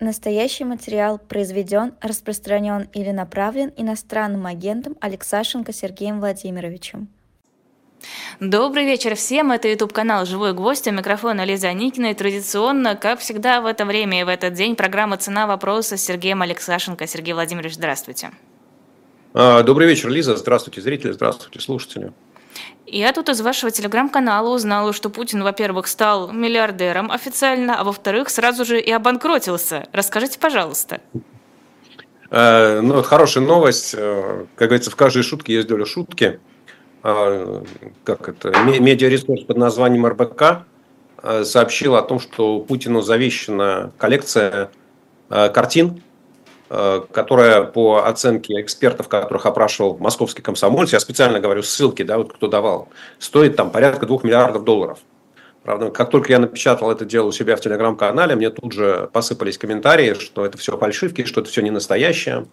Настоящий материал произведен, распространен или направлен иностранным агентом Алексашенко Сергеем Владимировичем. Добрый вечер всем, это YouTube канал «Живой гвоздь», у микрофона Лиза Аникина, и традиционно, как всегда в это время и в этот день, программа «Цена вопроса» с Сергеем Алексашенко. Сергей Владимирович, здравствуйте. А, добрый вечер, Лиза, здравствуйте, зрители, здравствуйте, слушатели. Я тут из вашего телеграм-канала узнала, что Путин, во-первых, стал миллиардером официально, а во-вторых, сразу же и обанкротился. Расскажите, пожалуйста. Э, ну, хорошая новость. Э, как говорится, в каждой шутке есть доля шутки. Э, как это? Медиаресурс под названием РБК сообщил о том, что Путину завещана коллекция картин которая по оценке экспертов, которых опрашивал московский комсомольц, я специально говорю ссылки, да, вот кто давал, стоит там порядка двух миллиардов долларов. Правда, как только я напечатал это дело у себя в телеграм-канале, мне тут же посыпались комментарии, что это все фальшивки, что это все не настоящее.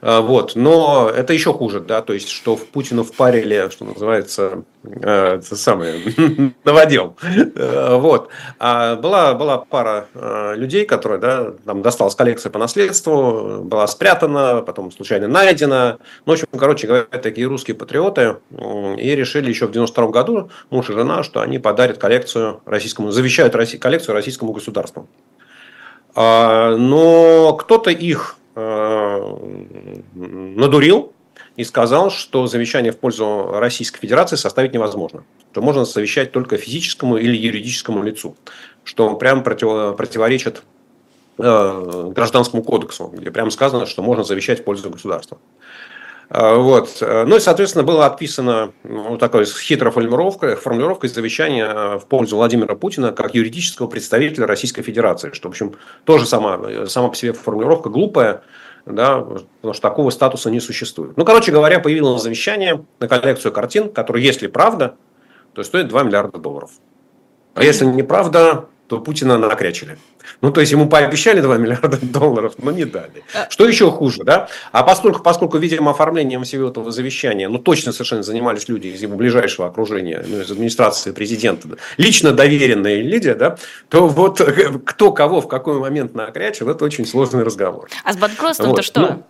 Э, вот. Но это еще хуже, да, то есть, что в Путину впарили, что называется, э, это самое, наводил. Э, вот. А была, была пара людей, которые, да, там досталась коллекция по наследству, была спрятана, потом случайно найдена. Ну, в общем, короче говоря, такие русские патриоты и решили еще в 92 году, муж и жена, что они подарят коллекцию российскому, завещают коллекцию российскому государству. А, но кто-то их Э, надурил и сказал, что завещание в пользу Российской Федерации составить невозможно. Что можно завещать только физическому или юридическому лицу. Что прям против, противоречит э, гражданскому кодексу, где прямо сказано, что можно завещать в пользу государства. А, вот. Ну и, соответственно, было отписано ну, вот такой хитрой формулировкой, формулировкой завещания э, в пользу Владимира Путина как юридического представителя Российской Федерации, что, в общем, тоже сама, сама по себе формулировка глупая, да, потому что такого статуса не существует. Ну, короче говоря, появилось завещание на коллекцию картин, которая, если правда, то стоит 2 миллиарда долларов. А если неправда, то Путина накрячили. Ну, то есть, ему пообещали 2 миллиарда долларов, но не дали. А что еще хуже, да? А поскольку, поскольку видимо, оформлением всего этого завещания, ну, точно совершенно занимались люди из его ближайшего окружения, ну, из администрации президента, лично доверенные люди, да, то вот кто кого в какой момент накрячил, это очень сложный разговор. А с банкротством-то вот. что? Ну,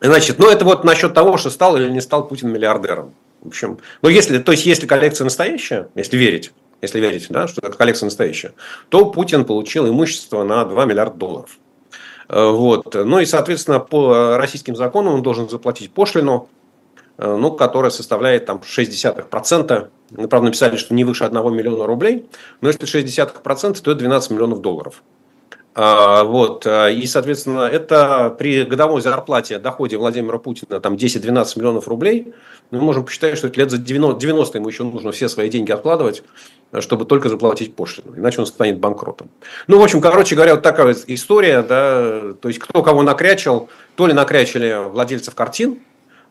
значит, ну, это вот насчет того, что стал или не стал Путин миллиардером. В общем, ну, если, то есть, если коллекция настоящая, если верить, если верить, да, что это коллекция настоящая, то Путин получил имущество на 2 миллиарда долларов. Э, вот. Ну и, соответственно, по российским законам он должен заплатить пошлину, э, ну, которая составляет там 0,6%. Ну, правда, написали, что не выше 1 миллиона рублей, но если 0,6%, то это 12 миллионов долларов. А, вот. И, соответственно, это при годовой зарплате, доходе Владимира Путина там 10-12 миллионов рублей, мы можем посчитать, что это лет за 90, 90 ему еще нужно все свои деньги откладывать, чтобы только заплатить пошлину, иначе он станет банкротом. Ну, в общем, короче говоря, вот такая история, да, то есть кто кого накрячил, то ли накрячили владельцев картин,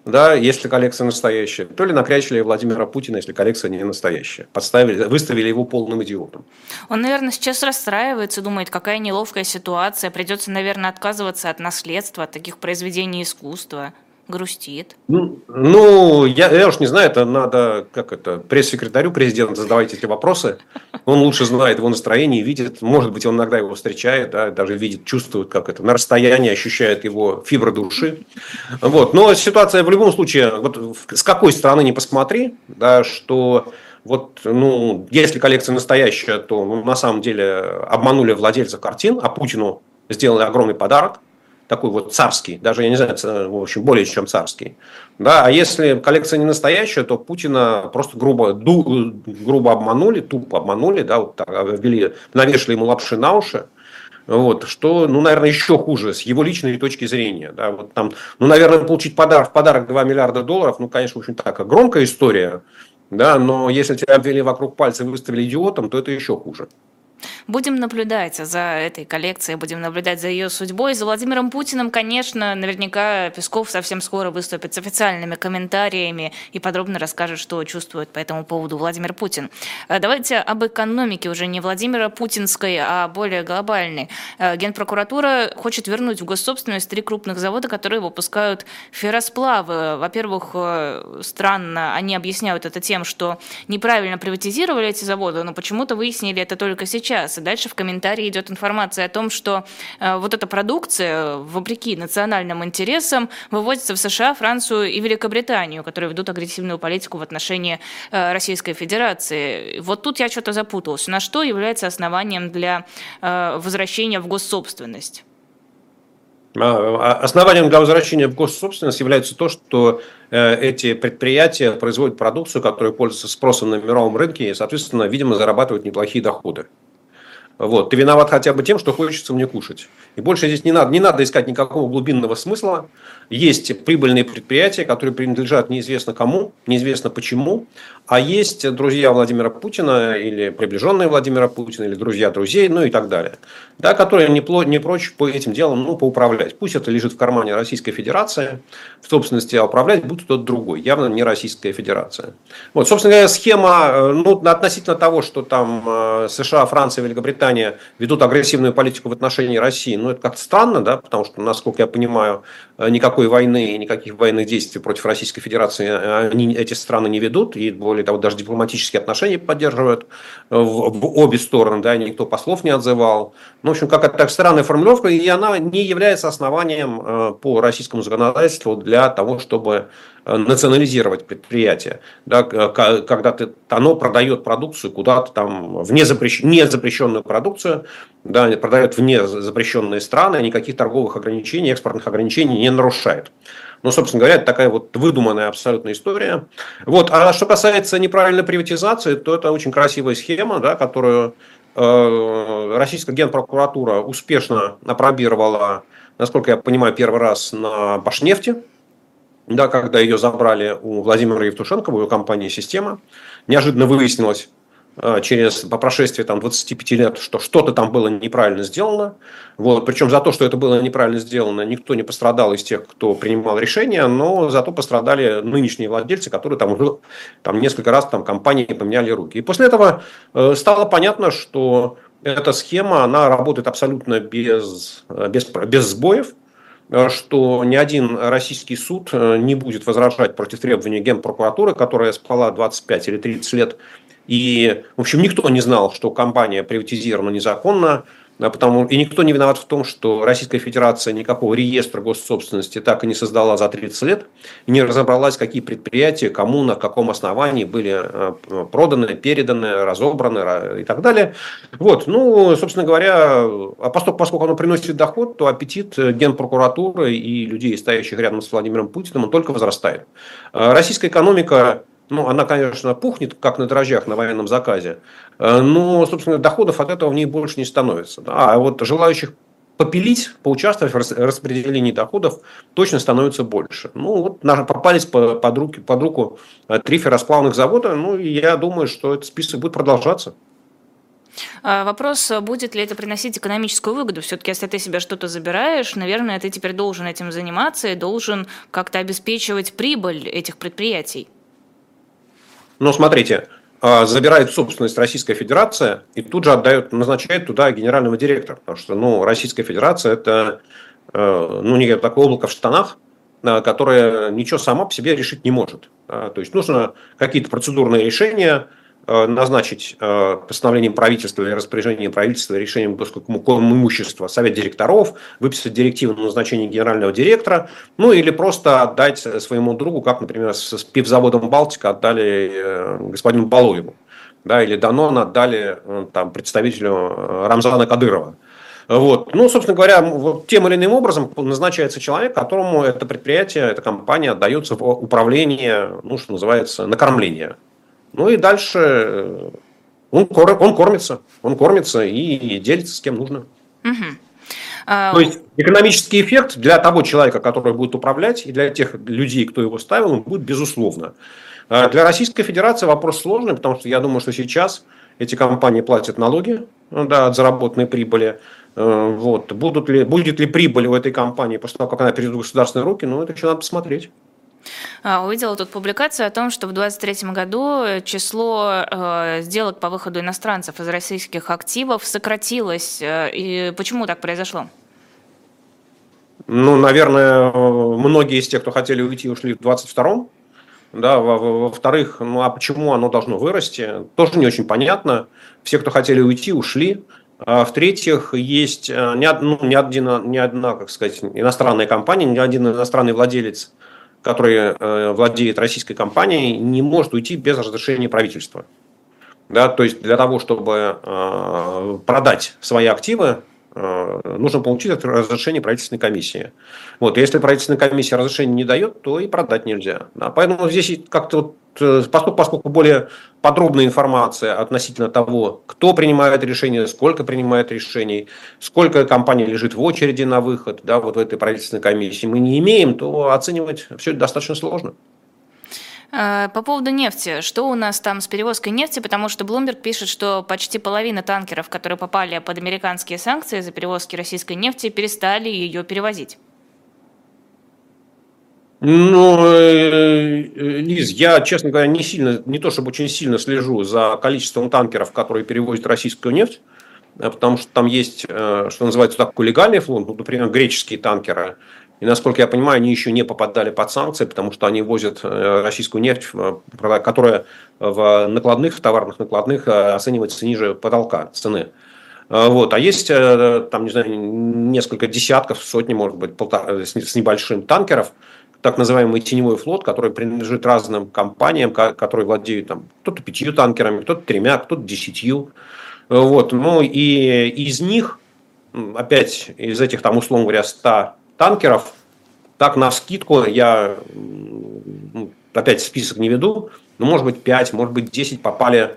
да, если коллекция настоящая, то ли накрячили Владимира Путина, если коллекция не настоящая. Подставили, выставили его полным идиотом. Он, наверное, сейчас расстраивается, думает, какая неловкая ситуация, придется, наверное, отказываться от наследства, от таких произведений искусства грустит? Ну, ну я, я уж не знаю, это надо, как это, пресс-секретарю президента задавать эти вопросы. Он лучше знает его настроение, видит, может быть, он иногда его встречает, да, даже видит, чувствует, как это, на расстоянии ощущает его фибры души. Вот. Но ситуация в любом случае, вот с какой стороны не посмотри, да, что вот, ну, если коллекция настоящая, то ну, на самом деле обманули владельцев картин, а Путину сделали огромный подарок такой вот царский, даже, я не знаю, в общем, более чем царский. Да, а если коллекция не настоящая, то Путина просто грубо, ду, грубо обманули, тупо обманули, да, вот так, ввели, навешали ему лапши на уши, вот, что, ну, наверное, еще хуже с его личной точки зрения. Да, вот там, ну, наверное, получить подарок, в подарок 2 миллиарда долларов, ну, конечно, очень такая громкая история, да, но если тебя обвели вокруг пальца и выставили идиотом, то это еще хуже. Будем наблюдать за этой коллекцией, будем наблюдать за ее судьбой. За Владимиром Путиным, конечно, наверняка Песков совсем скоро выступит с официальными комментариями и подробно расскажет, что чувствует по этому поводу Владимир Путин. Э, давайте об экономике уже не Владимира Путинской, а более глобальной. Э, Генпрокуратура хочет вернуть в госсобственность три крупных завода, которые выпускают ферросплавы. Во-первых, э, странно, они объясняют это тем, что неправильно приватизировали эти заводы, но почему-то выяснили это только сейчас. И дальше в комментарии идет информация о том, что э, вот эта продукция, вопреки национальным интересам, вывозится в США, Францию и Великобританию, которые ведут агрессивную политику в отношении э, Российской Федерации. Вот тут я что-то запуталась. На что является основанием для э, возвращения в госсобственность? А, а основанием для возвращения в госсобственность является то, что эти предприятия производят продукцию, которая пользуется спросом на мировом рынке и, соответственно, видимо, зарабатывают неплохие доходы. Вот. Ты виноват хотя бы тем, что хочется мне кушать. И больше здесь не надо, не надо искать никакого глубинного смысла. Есть прибыльные предприятия, которые принадлежат неизвестно кому, неизвестно почему. А есть друзья Владимира Путина или приближенные Владимира Путина, или друзья друзей, ну и так далее. Да, которые не, пло, не прочь по этим делам ну, поуправлять. Пусть это лежит в кармане Российской Федерации, в собственности, а управлять будет кто-то другой. Явно не Российская Федерация. Вот, собственно говоря, схема э, ну, относительно того, что там э, США, Франция, Великобритания ведут агрессивную политику в отношении России, ну, это как-то странно, да, потому что, насколько я понимаю, э, никакой войны и никаких военных действий против Российской Федерации они, эти страны не ведут, и более того, даже дипломатические отношения поддерживают в, в обе стороны, да, никто послов не отзывал. Ну, в общем, какая-то так странная формулировка, и она не является основанием по российскому законодательству для того, чтобы Э, национализировать предприятие, да, когда ты, оно продает продукцию куда-то там в незапрещ, незапрещенную продукцию, да, продает в незапрещенные страны, никаких торговых ограничений, экспортных ограничений не нарушает. Ну, собственно говоря, это такая вот выдуманная абсолютная история. Вот. А что касается неправильной приватизации, то это очень красивая схема, да, которую э, российская генпрокуратура успешно опробировала, насколько я понимаю, первый раз на Башнефти да, когда ее забрали у Владимира Евтушенко, в его компании «Система», неожиданно выяснилось э, через, по прошествии там, 25 лет, что что-то там было неправильно сделано. Вот, причем за то, что это было неправильно сделано, никто не пострадал из тех, кто принимал решения, но зато пострадали нынешние владельцы, которые там уже там, несколько раз там, компании поменяли руки. И после этого э, стало понятно, что эта схема, она работает абсолютно без, э, без, без сбоев, что ни один российский суд э, не будет возражать против требований Генпрокуратуры, которая спала 25 или 30 лет. И, в общем, никто не знал, что компания приватизирована незаконно, потому, и никто не виноват в том, что Российская Федерация никакого реестра госсобственности так и не создала за 30 лет, не разобралась, какие предприятия, кому, на каком основании были э, проданы, переданы, разобраны и так далее. Вот, ну, собственно говоря, а поскольку, поскольку оно приносит доход, то аппетит Генпрокуратуры и людей, стоящих рядом с Владимиром Путиным, он только возрастает. Э, российская экономика ну, она, конечно, пухнет, как на дрожжах на военном заказе, э, но, собственно, доходов от этого в ней больше не становится. А вот желающих попилить, поучаствовать в распределении доходов точно становится больше. Ну, вот попались под, руки, под руку э, три ферросплавных завода, ну, и я думаю, что этот список будет продолжаться. А, вопрос, будет ли это приносить экономическую выгоду? Все-таки, если ты себе что-то забираешь, наверное, ты теперь должен этим заниматься и должен как-то обеспечивать прибыль этих предприятий. Но смотрите, а, забирает собственность Российская Федерация и тут же отдает, назначает туда генерального директора. Потому что ну, Российская Федерация это э, ну, не такое облако в штанах, э, которое ничего сама по себе решить не может. То есть нужно какие-то процедурные решения, назначить э, постановлением правительства или распоряжением правительства, решением имущества совет директоров, выписать директиву на назначение генерального директора, ну или просто отдать своему другу, как, например, с пивзаводом «Балтика» отдали э, господину Балуеву, да, или Данон отдали там, представителю Рамзана Кадырова. Вот. Ну, собственно говоря, вот тем или иным образом назначается человек, которому это предприятие, эта компания отдается в управление, ну, что называется, накормление. Ну и дальше э, он, он кормится, он кормится и делится с кем нужно. Угу. То есть экономический эффект для того человека, который будет управлять, и для тех людей, кто его ставил, он будет безусловно. А для Российской Федерации вопрос сложный, потому что я думаю, что сейчас эти компании платят налоги да, от заработанной прибыли. Э, вот. Будут ли, будет ли прибыль у этой компании после того, как она перейдет в государственные руки, ну, это еще надо посмотреть. А, увидела тут публикацию о том, что в 2023 году число э, сделок по выходу иностранцев из российских активов сократилось. Э, и почему так произошло? Ну, наверное, многие из тех, кто хотели уйти, ушли в 22-м. Да, во-вторых, ну а почему оно должно вырасти, тоже не очень понятно. Все, кто хотели уйти, ушли. А в-третьих, есть ни, ну, ни, одна, ни одна, как сказать, иностранная компания, ни один иностранный владелец, который владеет российской компанией, не может уйти без разрешения правительства. Да, то есть для того, чтобы продать свои активы, Э, нужно получить разрешение правительственной комиссии. Вот, если правительственная комиссия разрешение не дает, то и продать нельзя. Да, поэтому здесь как-то вот, э, поскольку, поскольку более подробная информация относительно того, кто принимает решение, сколько принимает решений, сколько компаний лежит в очереди на выход да, вот в этой правительственной комиссии, мы не имеем, то оценивать все это достаточно сложно. Э, по поводу нефти. Что у нас там с перевозкой нефти? Потому что Bloomberg пишет, что почти половина танкеров, которые попали под американские санкции за перевозки российской нефти, перестали ее перевозить. Ну, э, Лиз, я, честно говоря, не сильно, не то чтобы очень сильно слежу за количеством танкеров, которые перевозят российскую нефть, э, потому что там есть, что называется, такой легальный флот, ну, например, греческие танкеры, и, насколько я понимаю, они еще не попадали под санкции, потому что они возят э, российскую нефть, э, которая в накладных, товарных накладных э, оценивается ниже потолка цены. Вот. А есть там, не знаю, несколько десятков, сотни, может быть, полтора, с небольшим танкеров, так называемый теневой флот, который принадлежит разным компаниям, которые владеют там, кто-то пятью танкерами, кто-то тремя, кто-то десятью. Вот. Ну и из них, опять из этих там, условно говоря, 100 танкеров, так на скидку я ну, опять список не веду, но может быть 5, может быть 10 попали,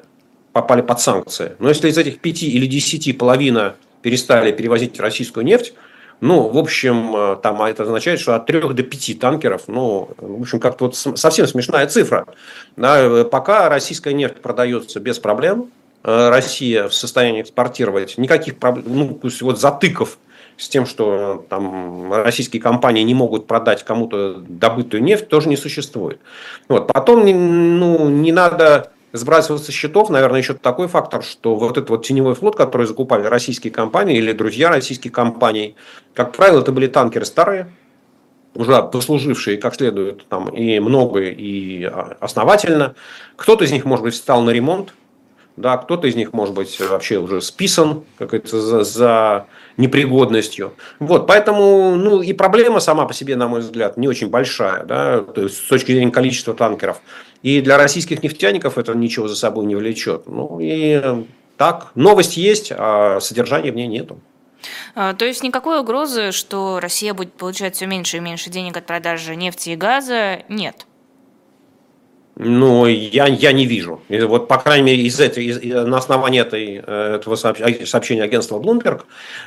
попали под санкции. Но если из этих 5 или 10 половина перестали перевозить российскую нефть, ну, в общем, э, там это означает, что от 3 до 5 танкеров, ну, в общем, как-то вот совсем смешная цифра. Да, э, пока российская нефть продается без проблем, э, Россия в состоянии экспортировать, никаких проблем, ну, вот затыков с тем, что там российские компании не могут продать кому-то добытую нефть, тоже не существует. Вот. Потом ну, не надо сбрасывать со счетов, наверное, еще такой фактор, что вот этот вот теневой флот, который закупали российские компании или друзья российских компаний, как правило, это были танкеры старые, уже послужившие как следует там и много, и основательно. Кто-то из них, может быть, стал на ремонт, да, кто-то из них, может быть, вообще уже списан как это, за, за непригодностью. Вот, поэтому, ну, и проблема сама по себе, на мой взгляд, не очень большая, да, то есть с точки зрения количества танкеров. И для российских нефтяников это ничего за собой не влечет. Ну, и так, новость есть, а содержания в ней нету. А, то есть никакой угрозы, что Россия будет получать все меньше и меньше денег от продажи нефти и газа, нет? Ну, я, я не вижу. И вот, по крайней мере, из этой, из, на основании этой, э, этого сообщения агентства Bloomberg,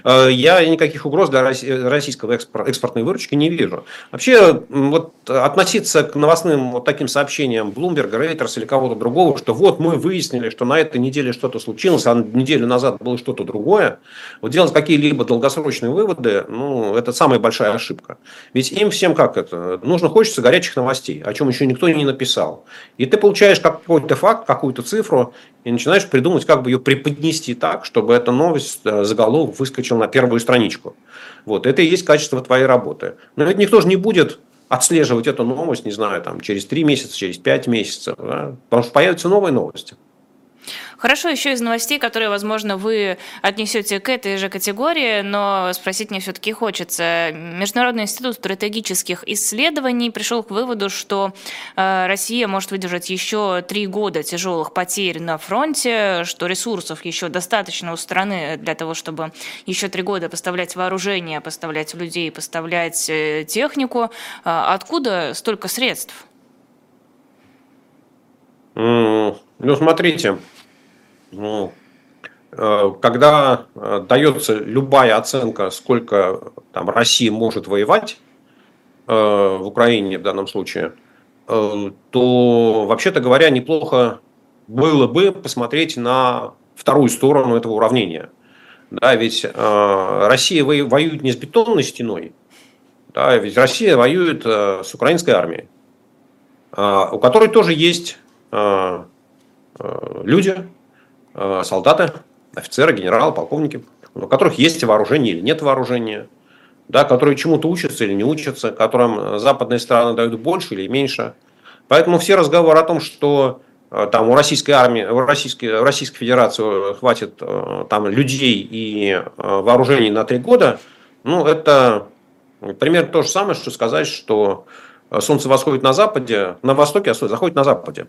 э, я никаких угроз для российского экспортной выручки не вижу. Вообще, вот относиться к новостным вот таким сообщениям Bloomberg, Reuters или кого-то другого, что вот мы выяснили, что на этой неделе что-то случилось, а неделю назад было что-то другое, вот делать какие-либо долгосрочные выводы, ну, это самая большая ошибка. Ведь им всем как это? Нужно, хочется горячих новостей, о чем еще никто не написал. И ты получаешь какой-то факт, какую-то цифру, и начинаешь придумать, как бы ее преподнести так, чтобы эта новость, э, заголовок выскочил на первую страничку. Вот, это и есть качество твоей работы. Но ведь никто же не будет отслеживать эту новость, не знаю, там, через три месяца, через пять месяцев, да? потому что появятся новые новости. Хорошо, еще из новостей, которые, возможно, вы отнесете к этой же категории, но спросить мне все-таки хочется. Международный институт стратегических исследований пришел к выводу, что э, Россия может выдержать еще три года тяжелых потерь на фронте, что ресурсов еще достаточно у страны для того, чтобы еще три года поставлять вооружение, поставлять людей, поставлять э, технику. А откуда столько средств? Ну, смотрите, ну, э, когда э, дается любая оценка, сколько там, Россия может воевать э, в Украине в данном случае, то, вообще-то говоря, неплохо было бы посмотреть на вторую сторону этого уравнения. Да, ведь Россия воюет не с бетонной стеной, да, ведь Россия воюет с украинской армией, у которой тоже есть люди, солдаты, офицеры, генералы, полковники, у которых есть вооружение или нет вооружения, да, которые чему-то учатся или не учатся, которым западные страны дают больше или меньше. Поэтому все разговоры о том, что э, там у российской армии, у российской, у Российской Федерации хватит там людей и вооружений на три года, ну, это примерно то же самое, что сказать, что солнце восходит на западе, на востоке, а заходит на западе.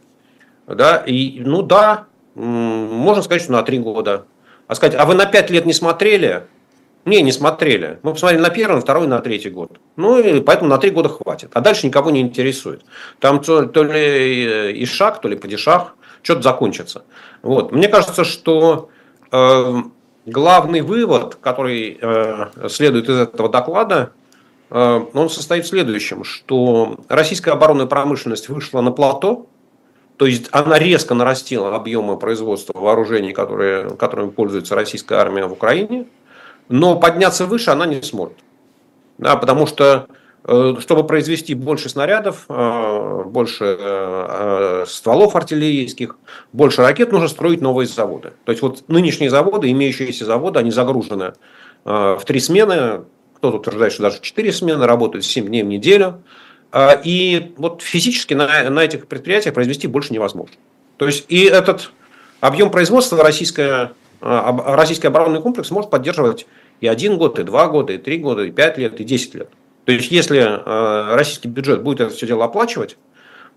Да, и, ну да, можно сказать, что на три года. А сказать, а вы на пять лет не смотрели? Не, не смотрели. Мы посмотрели на первый, на второй, на третий год. Ну, и поэтому на три года хватит. А дальше никого не интересует. Там то, то ли и шаг, то ли падишах, что-то закончится. Вот. Мне кажется, что э, главный вывод, который э, следует из этого доклада, э, он состоит в следующем, что российская оборонная промышленность вышла на плато, то есть она резко нарастила объемы производства вооружений, которые, которыми пользуется российская армия в Украине, но подняться выше она не сможет. Да, потому что э, чтобы произвести больше снарядов, э, больше э, стволов артиллерийских, больше ракет, нужно строить новые заводы. То есть вот нынешние заводы, имеющиеся заводы, они загружены в три смены, кто-то утверждает, что даже четыре смены, работают 7 дней в неделю. И вот физически на, на этих предприятиях произвести больше невозможно. То есть и этот объем производства российская, российский оборонный комплекс может поддерживать и один год, и два года, и три года, и пять лет, и десять лет. То есть, если э, российский бюджет будет это все дело оплачивать,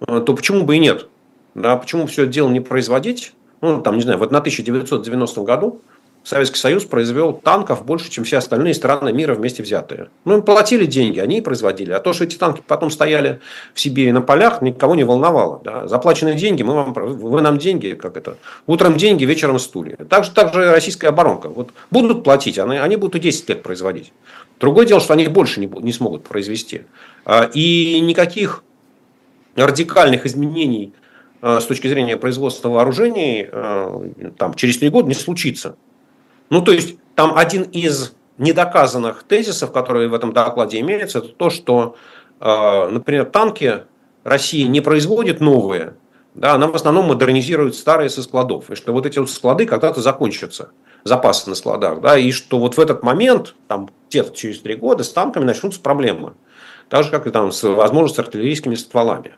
э, то почему бы и нет? Да, почему все это дело не производить? Ну, там, не знаю, вот на 1990 году Советский Союз произвел танков больше, чем все остальные страны мира вместе взятые. Ну, им платили деньги, они и производили. А то, что эти танки потом стояли в Сибири на полях, никого не волновало. Да? Заплаченные деньги, мы вам, вы нам деньги, как это, утром деньги, вечером стулья. Так же, так же российская оборонка. Вот будут платить, они, они будут и 10 лет производить. Другое дело, что они больше не, не смогут произвести. А, и никаких радикальных изменений а, с точки зрения производства вооружений а, там, через три года не случится. Ну, то есть, там один из недоказанных тезисов, которые в этом докладе имеются, это то, что, э, например, танки России не производит новые, да, она в основном модернизирует старые со складов. И что вот эти вот склады когда-то закончатся, запасы на складах. Да, и что вот в этот момент, там, где-то через три года, с танками начнутся проблемы. Так же, как и там с, возможно, с артиллерийскими стволами.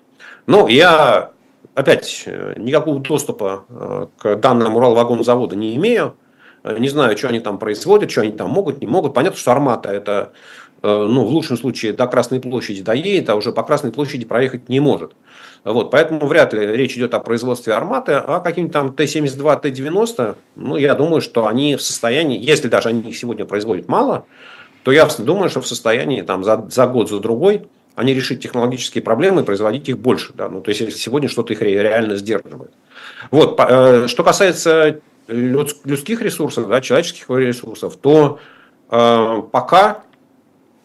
Но я, опять, э, никакого доступа э, к данным Уралвагонзавода не имею. Э, не знаю, что они там производят, что они там могут, не могут. Понятно, что Армата это, э, ну, в лучшем случае, до Красной площади доедет, а уже по Красной площади проехать не может. Вот, поэтому вряд ли речь идет о производстве арматы, а каким-то там Т-72, Т-90, ну, я думаю, что они в состоянии, если даже они их сегодня производят мало, то я думаю, что в состоянии там за, за год, за другой они решить технологические проблемы и производить их больше. Да? Ну, то есть, если сегодня что-то их реально сдерживает. Вот, э, что касается людских ресурсов, да, человеческих ресурсов, то э, пока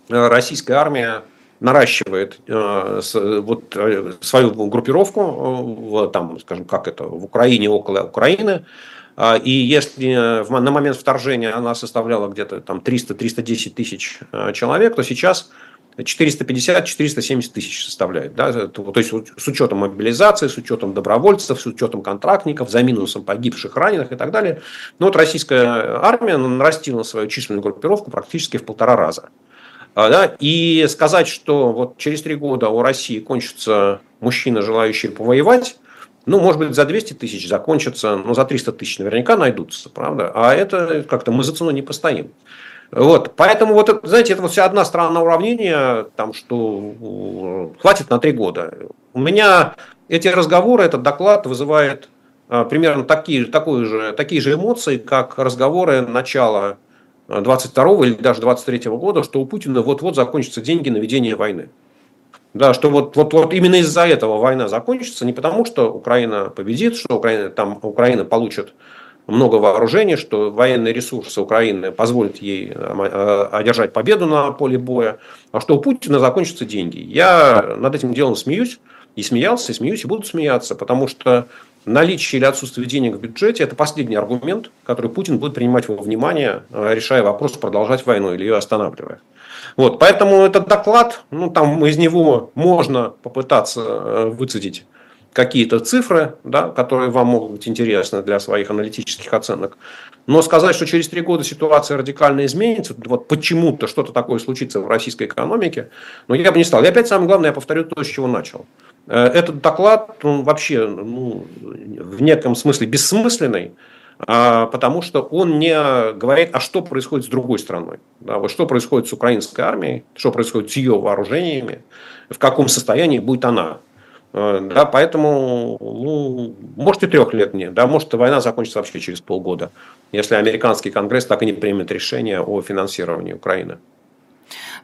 э, российская армия наращивает э, с, вот, э, свою группировку, э, там, скажем, как это, в Украине, около Украины, э, и если в, на момент вторжения она составляла где-то там 300-310 тысяч э, человек, то сейчас 450-470 тысяч составляет. Да? То есть с учетом мобилизации, с учетом добровольцев, с учетом контрактников, за минусом погибших, раненых и так далее. Но вот российская армия нарастила свою численную группировку практически в полтора раза. А, да? И сказать, что вот через три года у России кончатся мужчины, желающие повоевать, ну, может быть, за 200 тысяч закончатся, но за 300 тысяч наверняка найдутся, правда? А это как-то мы за цену не постоим. Вот, поэтому вот, знаете, это вот вся одна сторона уравнения, там, что хватит на три года. У меня эти разговоры, этот доклад вызывает а, примерно такие, такие, же, такие же эмоции, как разговоры начала 22 э, или даже 23 года, что у Путина вот-вот закончатся деньги на ведение войны. Да, что вот, вот, вот именно из-за этого война закончится, не потому что Украина победит, что Украина, там Украина получит много вооружений, что военные ресурсы Украины позволят ей э, одержать победу на поле боя, а что у Путина закончатся деньги. Я над этим делом смеюсь, и смеялся, и смеюсь, и буду смеяться, потому что наличие или отсутствие денег в бюджете – это последний аргумент, который Путин будет принимать во внимание, э, решая вопрос, продолжать войну или ее останавливая. Вот, поэтому этот доклад, ну, там из него можно попытаться э, выцедить какие-то цифры, да, которые вам могут быть интересны для своих аналитических оценок. Но сказать, что через три года ситуация радикально изменится, вот почему-то что-то такое случится в российской экономике, но ну, я бы не стал. И опять самое главное, я повторю то, с чего начал. Э, этот доклад он вообще ну, в неком смысле бессмысленный, а, потому что он не говорит, а что происходит с другой страной. Да, вот что происходит с украинской армией, что происходит с ее вооружениями, в каком состоянии будет она. Э, да, поэтому, ну, может и трех лет нет, да, может война закончится вообще через полгода, если американский конгресс так и не примет решение о финансировании Украины.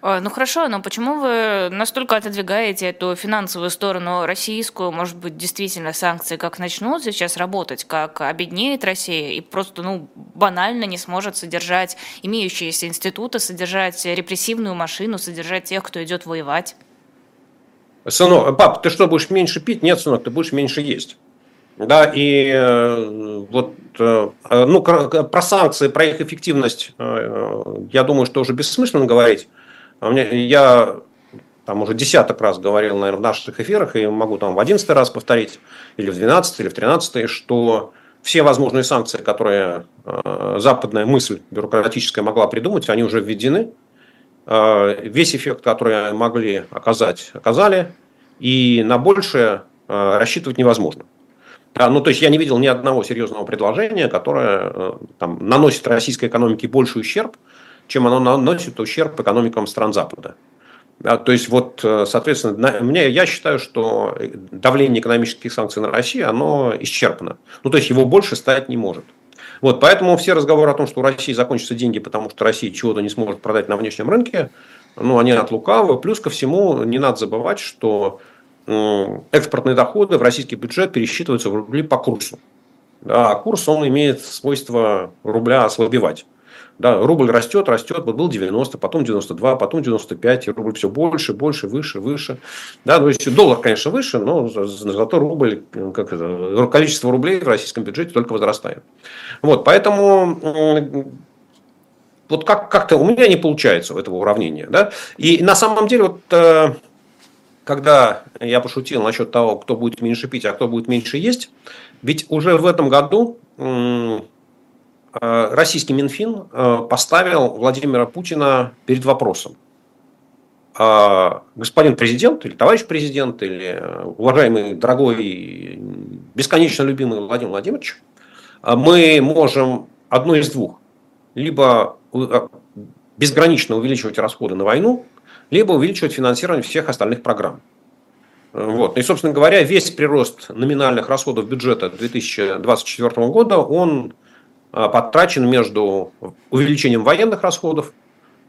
А, ну хорошо, но почему вы настолько отодвигаете эту финансовую сторону российскую? Может быть, действительно санкции как начнут сейчас работать, как обеднеет Россия и просто ну, банально не сможет содержать имеющиеся институты, содержать репрессивную машину, содержать тех, кто идет воевать? Сынок, пап, ты что, будешь меньше пить? Нет, сынок, ты будешь меньше есть. Да, и э, вот, э, ну, про санкции, про их эффективность, э, я думаю, что уже бессмысленно говорить. А я там уже десяток раз говорил, наверное, в наших эфирах, и могу там в одиннадцатый раз повторить, или в двенадцатый, или в тринадцатый, что все возможные санкции, которые э, западная мысль бюрократическая могла придумать, они уже введены. Э, весь эффект, который могли оказать, оказали, и на большее э, рассчитывать невозможно. Ну, то есть я не видел ни одного серьезного предложения, которое там, наносит российской экономике больший ущерб, чем оно наносит ущерб экономикам стран Запада. Да, то есть, вот, э, соответственно, мне, я считаю, что давление экономических санкций на Россию, оно исчерпано. Ну, то есть, его больше стать не может. Вот, поэтому все разговоры о том, что у России закончатся деньги, потому что Россия чего-то не сможет продать на внешнем рынке, ну, они от лукавого. Плюс ко всему, не надо забывать, что экспортные доходы в российский бюджет пересчитываются в рубли по курсу. А курс, он имеет свойство рубля ослабевать. Да, рубль растет, растет, вот был 90, потом 92, потом 95, и рубль все больше, больше, выше, выше. Да, то есть доллар, конечно, выше, но зато рубль, как это, количество рублей в российском бюджете только возрастает. Вот, поэтому вот как, как-то у меня не получается этого уравнения. Да? И на самом деле, вот, э, когда я пошутил насчет того, кто будет меньше пить, а кто будет меньше есть, ведь уже в этом году Э, российский Минфин э, поставил Владимира Путина перед вопросом. «А, господин президент или товарищ президент или э, уважаемый, дорогой, бесконечно любимый Владимир Владимирович, мы можем одно из двух. Либо безгранично увеличивать расходы на войну, либо увеличивать финансирование всех остальных программ. Вот. И, собственно говоря, весь прирост номинальных расходов бюджета 2024 года, он потрачен между увеличением военных расходов,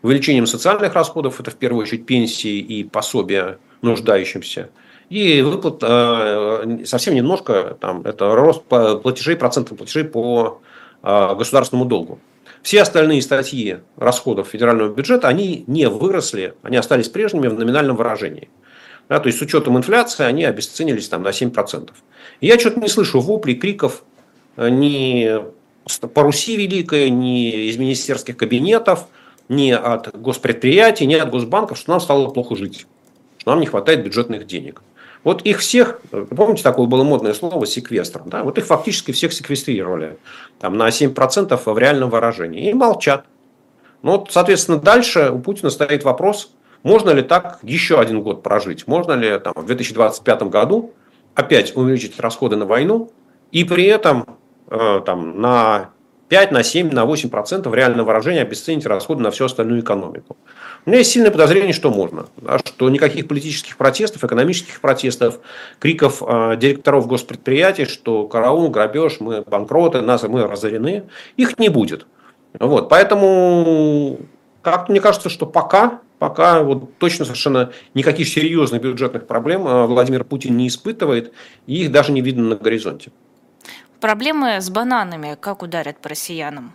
увеличением социальных расходов, это в первую очередь пенсии и пособия нуждающимся, и выплат а, совсем немножко, там, это рост платежей, процентов платежей по а, государственному долгу. Все остальные статьи расходов федерального бюджета, они не выросли, они остались прежними в номинальном выражении. Да, то есть с учетом инфляции они обесценились там, на 7%. И я что-то не слышу воплей, криков ни по Руси великое, ни из министерских кабинетов, ни от госпредприятий, ни от госбанков, что нам стало плохо жить, что нам не хватает бюджетных денег. Вот их всех, помните, такое было модное слово секвестр, да? вот их фактически всех секвестрировали там, на 7% в реальном выражении и молчат. Ну, вот, соответственно, дальше у Путина стоит вопрос, можно ли так еще один год прожить, можно ли там, в 2025 году опять увеличить расходы на войну и при этом там, на 5, на 7, на 8 процентов реального выражения обесценить расходы на всю остальную экономику. У меня есть сильное подозрение, что можно. Да, что никаких политических протестов, экономических протестов, криков э, директоров госпредприятий, что караул, грабеж, мы банкроты, нас мы разорены, их не будет. Вот, поэтому как мне кажется, что пока, пока вот точно совершенно никаких серьезных бюджетных проблем э, Владимир Путин не испытывает, и их даже не видно на горизонте. Проблемы с бананами как ударят по россиянам?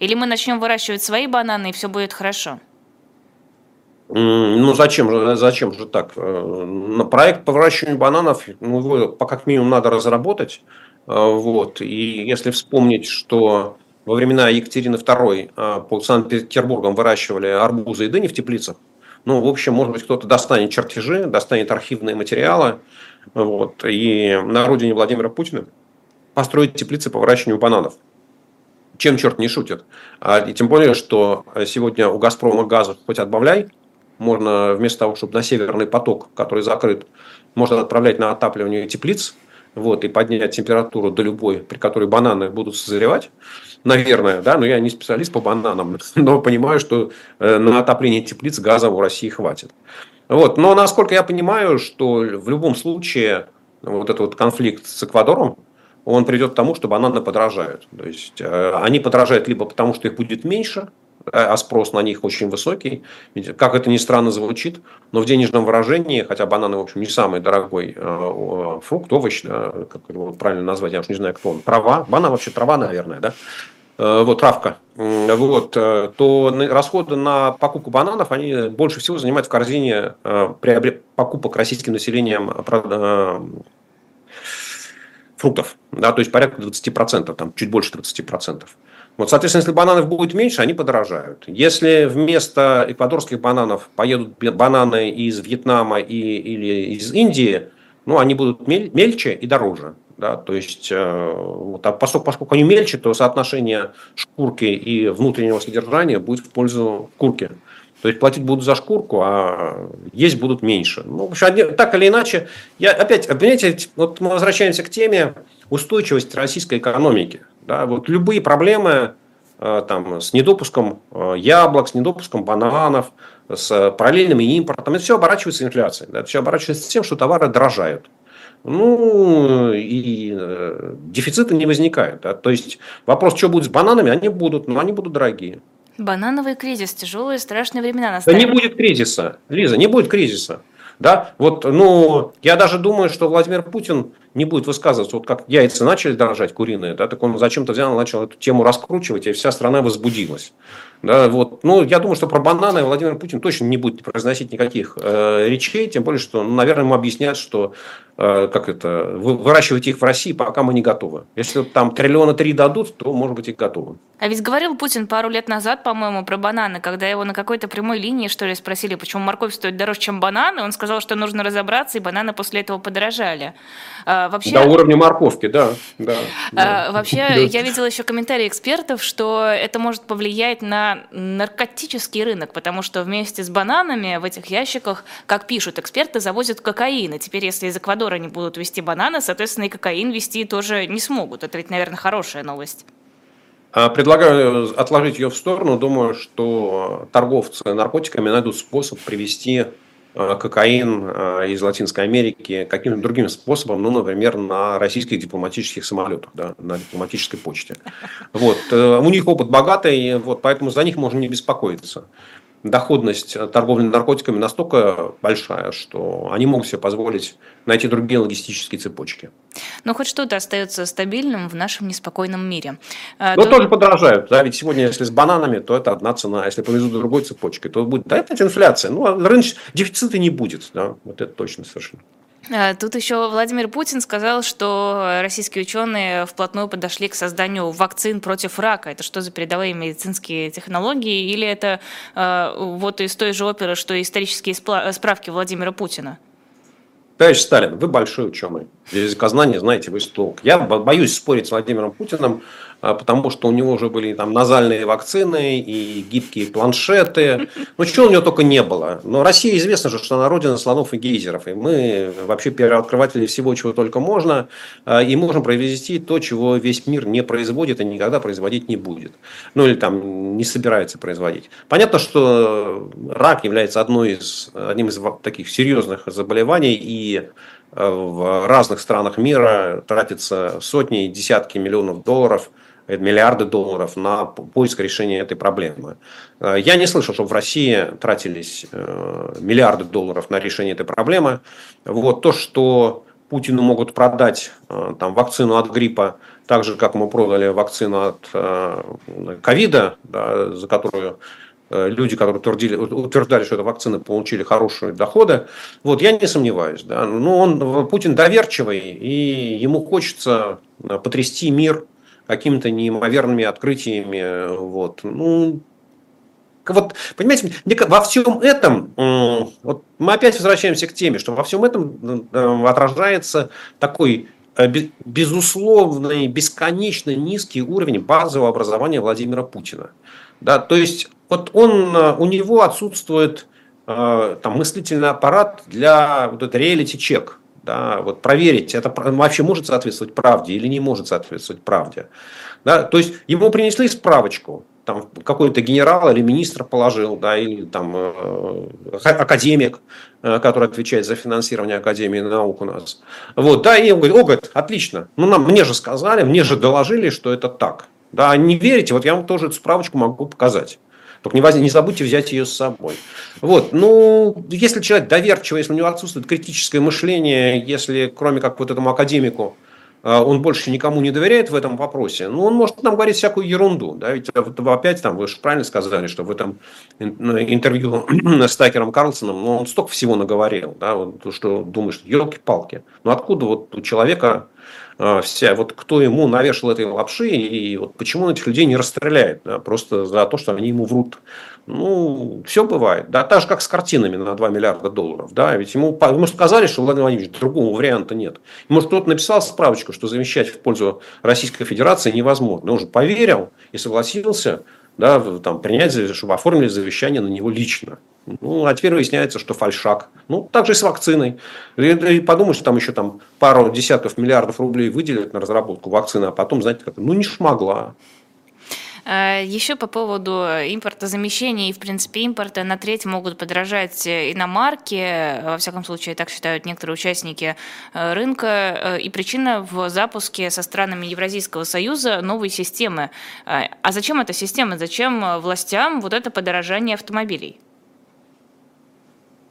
Или мы начнем выращивать свои бананы, и все будет хорошо? Ну, зачем же, зачем же так? Э, на проект по выращиванию бананов, ну, его как минимум надо разработать. Э, вот. И если вспомнить, что во времена Екатерины II э, по Санкт-Петербургам выращивали арбузы и дыни в теплицах, ну, в общем, может быть, кто-то достанет чертежи, достанет архивные материалы, вот, и на родине Владимира Путина построить теплицы по выращиванию бананов. Чем черт не шутит. А, и тем более, что сегодня у «Газпрома» газа хоть отбавляй, можно вместо того, чтобы на северный поток, который закрыт, можно отправлять на отапливание теплиц, вот, и поднять температуру до любой, при которой бананы будут созревать, наверное, да, но я не специалист по бананам, но понимаю, что э, на отопление теплиц газа у России хватит. Вот, но насколько я понимаю, что в любом случае вот этот вот конфликт с Эквадором, он придет к тому, что бананы подорожают. То есть э, они подорожают либо потому, что их будет меньше, а спрос на них очень высокий. Как это ни странно звучит, но в денежном выражении, хотя бананы, в общем, не самый дорогой э, фрукт, овощ, да, как его правильно назвать, я уж не знаю, кто он, трава, банан вообще трава, наверное, да, э, вот травка, вот, э, то расходы на покупку бананов, они больше всего занимают в корзине покупок российским населением фруктов, да, то есть порядка 20%, там чуть больше 20%. Вот, соответственно, если бананов будет меньше, они подорожают. Если вместо эквадорских бананов поедут бананы из Вьетнама и, или из Индии, ну, они будут мельче и дороже. Да? То есть, э, вот, а поскольку, поскольку они мельче, то соотношение шкурки и внутреннего содержания будет в пользу курки. То есть платить будут за шкурку, а есть будут меньше. Ну, в общем, так или иначе, я опять, понимаете, вот мы возвращаемся к теме устойчивости российской экономики. Да, вот любые проблемы э, там, с недопуском э, яблок, с недопуском бананов, с параллельным импортом, это все оборачивается инфляцией. Да, это все оборачивается тем, что товары дорожают. Ну, и э, дефицита не возникает. Да? То есть вопрос, что будет с бананами, они будут, но они будут дорогие. Банановый кризис, тяжелые, страшные времена настали. Да не будет кризиса, Лиза, не будет кризиса. Да, вот, ну, я даже думаю, что Владимир Путин не будет высказываться, вот как яйца начали дорожать куриные, да, так он зачем-то взял, начал эту тему раскручивать, и вся страна возбудилась. Да, вот. Ну, я думаю, что про бананы Владимир Путин точно не будет произносить никаких э, речей, тем более, что, ну, наверное, ему объяснят, что э, как это, выращивать их в России пока мы не готовы. Если там триллиона три дадут, то, может быть, и готовы. А ведь говорил Путин пару лет назад, по-моему, про бананы, когда его на какой-то прямой линии, что ли, спросили, почему морковь стоит дороже, чем бананы, он сказал, что нужно разобраться, и бананы после этого подорожали. А, вообще... До уровня морковки, да. да, а, Вообще, да. я видела еще комментарии экспертов, что это может повлиять на наркотический рынок, потому что вместе с бананами в этих ящиках, как пишут эксперты, завозят кокаин. И теперь, если из Эквадора не будут вести бананы, соответственно, и кокаин вести тоже не смогут. Это ведь, наверное, хорошая новость. А, предлагаю отложить ее в сторону. Думаю, что торговцы наркотиками найдут способ привести кокаин а, из Латинской Америки каким-то другим способом, ну, например, на российских дипломатических самолетах, да, на дипломатической почте. Вот. Э, у них опыт богатый, вот, поэтому за них можно не беспокоиться доходность торговли наркотиками настолько большая, что они могут себе позволить найти другие логистические цепочки. Но хоть что-то остается стабильным в нашем неспокойном мире. А, Но то... тоже подорожают. Да? Ведь сегодня, если с бананами, то это одна цена. Если повезут другой цепочкой, то будет да, опять инфляция. Ну, а рыночный дефицита не будет. Да? Вот это точно совершенно. А, тут еще Владимир Путин сказал, что российские ученые вплотную подошли к созданию вакцин против рака. Это что за передовые медицинские технологии? Или это э, вот из той же оперы, что исторические справки Владимира Путина? Товарищ Сталин, вы большой ученый. Языкознание знаете вы толк. Я боюсь спорить с Владимиром Путиным, потому что у него уже были там назальные вакцины и гибкие планшеты. Ну, чего у него только не было. Но Россия известна же, что она родина слонов и гейзеров. И мы вообще первооткрыватели всего, чего только можно. А, и можем произвести то, чего весь мир не производит и никогда производить не будет. Ну, или там не собирается производить. Понятно, что рак является одной из, одним из таких серьезных заболеваний. И а, в разных странах мира тратится сотни десятки миллионов долларов – миллиарды долларов на поиск решения этой проблемы. Э, я не слышал, чтобы в России тратились э, миллиарды долларов на решение этой проблемы. Вот то, что Путину могут продать э, там, вакцину от гриппа, так же, как мы продали вакцину от ковида, да, за которую люди, которые утвердили, утверждали, что эта вакцина, получили хорошие доходы. Вот, я не сомневаюсь. Да. Но ну, он, Путин доверчивый, и ему хочется потрясти мир какими-то неимоверными открытиями. Вот. Ну, вот, понимаете, во всем этом, вот мы опять возвращаемся к теме, что во всем этом отражается такой э, безусловный, бесконечно низкий уровень базового образования Владимира Путина. Да, то есть вот он, э, у него отсутствует э, там, мыслительный аппарат для вот это реалити-чек. Да, вот проверить, это вообще может соответствовать правде или не может соответствовать правде. Да, то есть ему принесли справочку, там какой-то генерал или министр положил, да, или там э, академик, э, который отвечает за финансирование Академии наук у нас. Вот, да, и он говорит, о, говорит, отлично, ну нам, мне же сказали, мне же доложили, что это так. Да, не верите, вот я вам тоже эту справочку могу показать. Только не, воз... не забудьте взять ее с собой. Вот. Ну, если человек доверчивый, если у него отсутствует критическое мышление, если кроме как вот этому академику а, он больше никому не доверяет в этом вопросе, ну, он может нам говорить всякую ерунду. Да? Ведь опять там, вы же правильно сказали, что в этом интервью с Такером Карлсоном ну, он столько всего наговорил, да, вот, что думаешь, елки-палки. Ну, откуда вот у человека вся, вот кто ему навешал этой лапши, и вот почему он этих людей не расстреляет, да, просто за то, что они ему врут. Ну, все бывает. Да, так же, как с картинами на 2 миллиарда долларов. Да, ведь ему, ему сказали, что Владимир Владимирович, другого варианта нет. Может, кто-то написал справочку, что замещать в пользу Российской Федерации невозможно. Он же поверил и согласился да, там, принять, чтобы оформили завещание на него лично. Ну, а теперь выясняется, что фальшак. Ну, так же и с вакциной. И, и подумаешь, что там еще там, пару десятков миллиардов рублей выделят на разработку вакцины, а потом, знаете, как ну не шмогла. А, Еще по поводу импортозамещения и, в принципе, импорта на треть могут подорожать иномарки, во всяком случае, так считают некоторые участники э, рынка, э, и причина в запуске со странами Евразийского союза новой системы. А, зачем эта система? Зачем властям вот это подорожание автомобилей?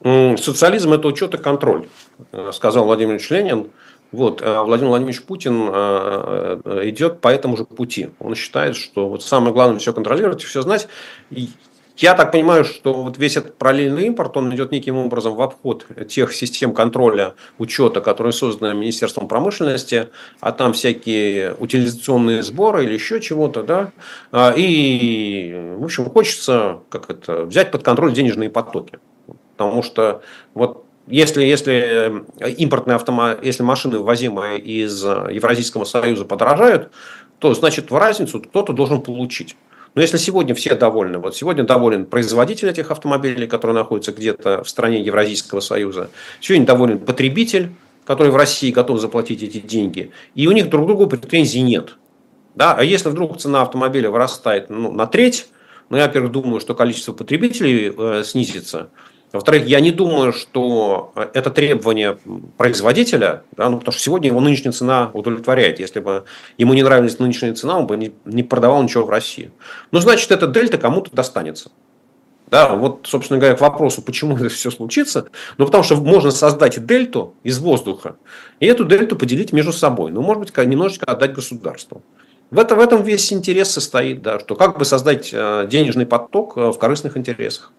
Социализм – это учет и контроль, э, сказал Владимир Ленин. Вот, а Владимир Владимирович Путин э, э, идет по этому же пути. Он считает, что вот самое главное все контролировать, все знать. И я так понимаю, что вот весь этот параллельный импорт, он идет неким образом в обход тех систем контроля, учета, которые созданы Министерством промышленности, а там всякие утилизационные сборы или еще чего-то, да. А, и, в общем, хочется как это, взять под контроль денежные потоки. Потому что вот если, если э, импортные автомобили, если машины, ввозимые из э, Евразийского союза, подорожают, то значит в разницу кто-то должен получить. Но если сегодня все довольны, вот сегодня доволен производитель этих автомобилей, который находится где-то в стране Евразийского союза, сегодня доволен потребитель, который в России готов заплатить эти деньги, и у них друг другу претензий нет. Да? А если вдруг цена автомобиля вырастает ну, на треть, ну, я, во-первых, думаю, что количество потребителей э, снизится, во-вторых, я не думаю, что это требование производителя, да, ну, потому что сегодня его нынешняя цена удовлетворяет. Если бы ему не нравилась нынешняя цена, он бы не, не продавал ничего в России. Ну, значит, эта дельта кому-то достанется. Да, вот, собственно говоря, к вопросу, почему это все случится. Ну, потому что можно создать дельту из воздуха и эту дельту поделить между собой. Ну, может быть, немножечко отдать государству. В, это, в этом весь интерес состоит, да, что как бы создать э, денежный поток э, в корыстных интересах.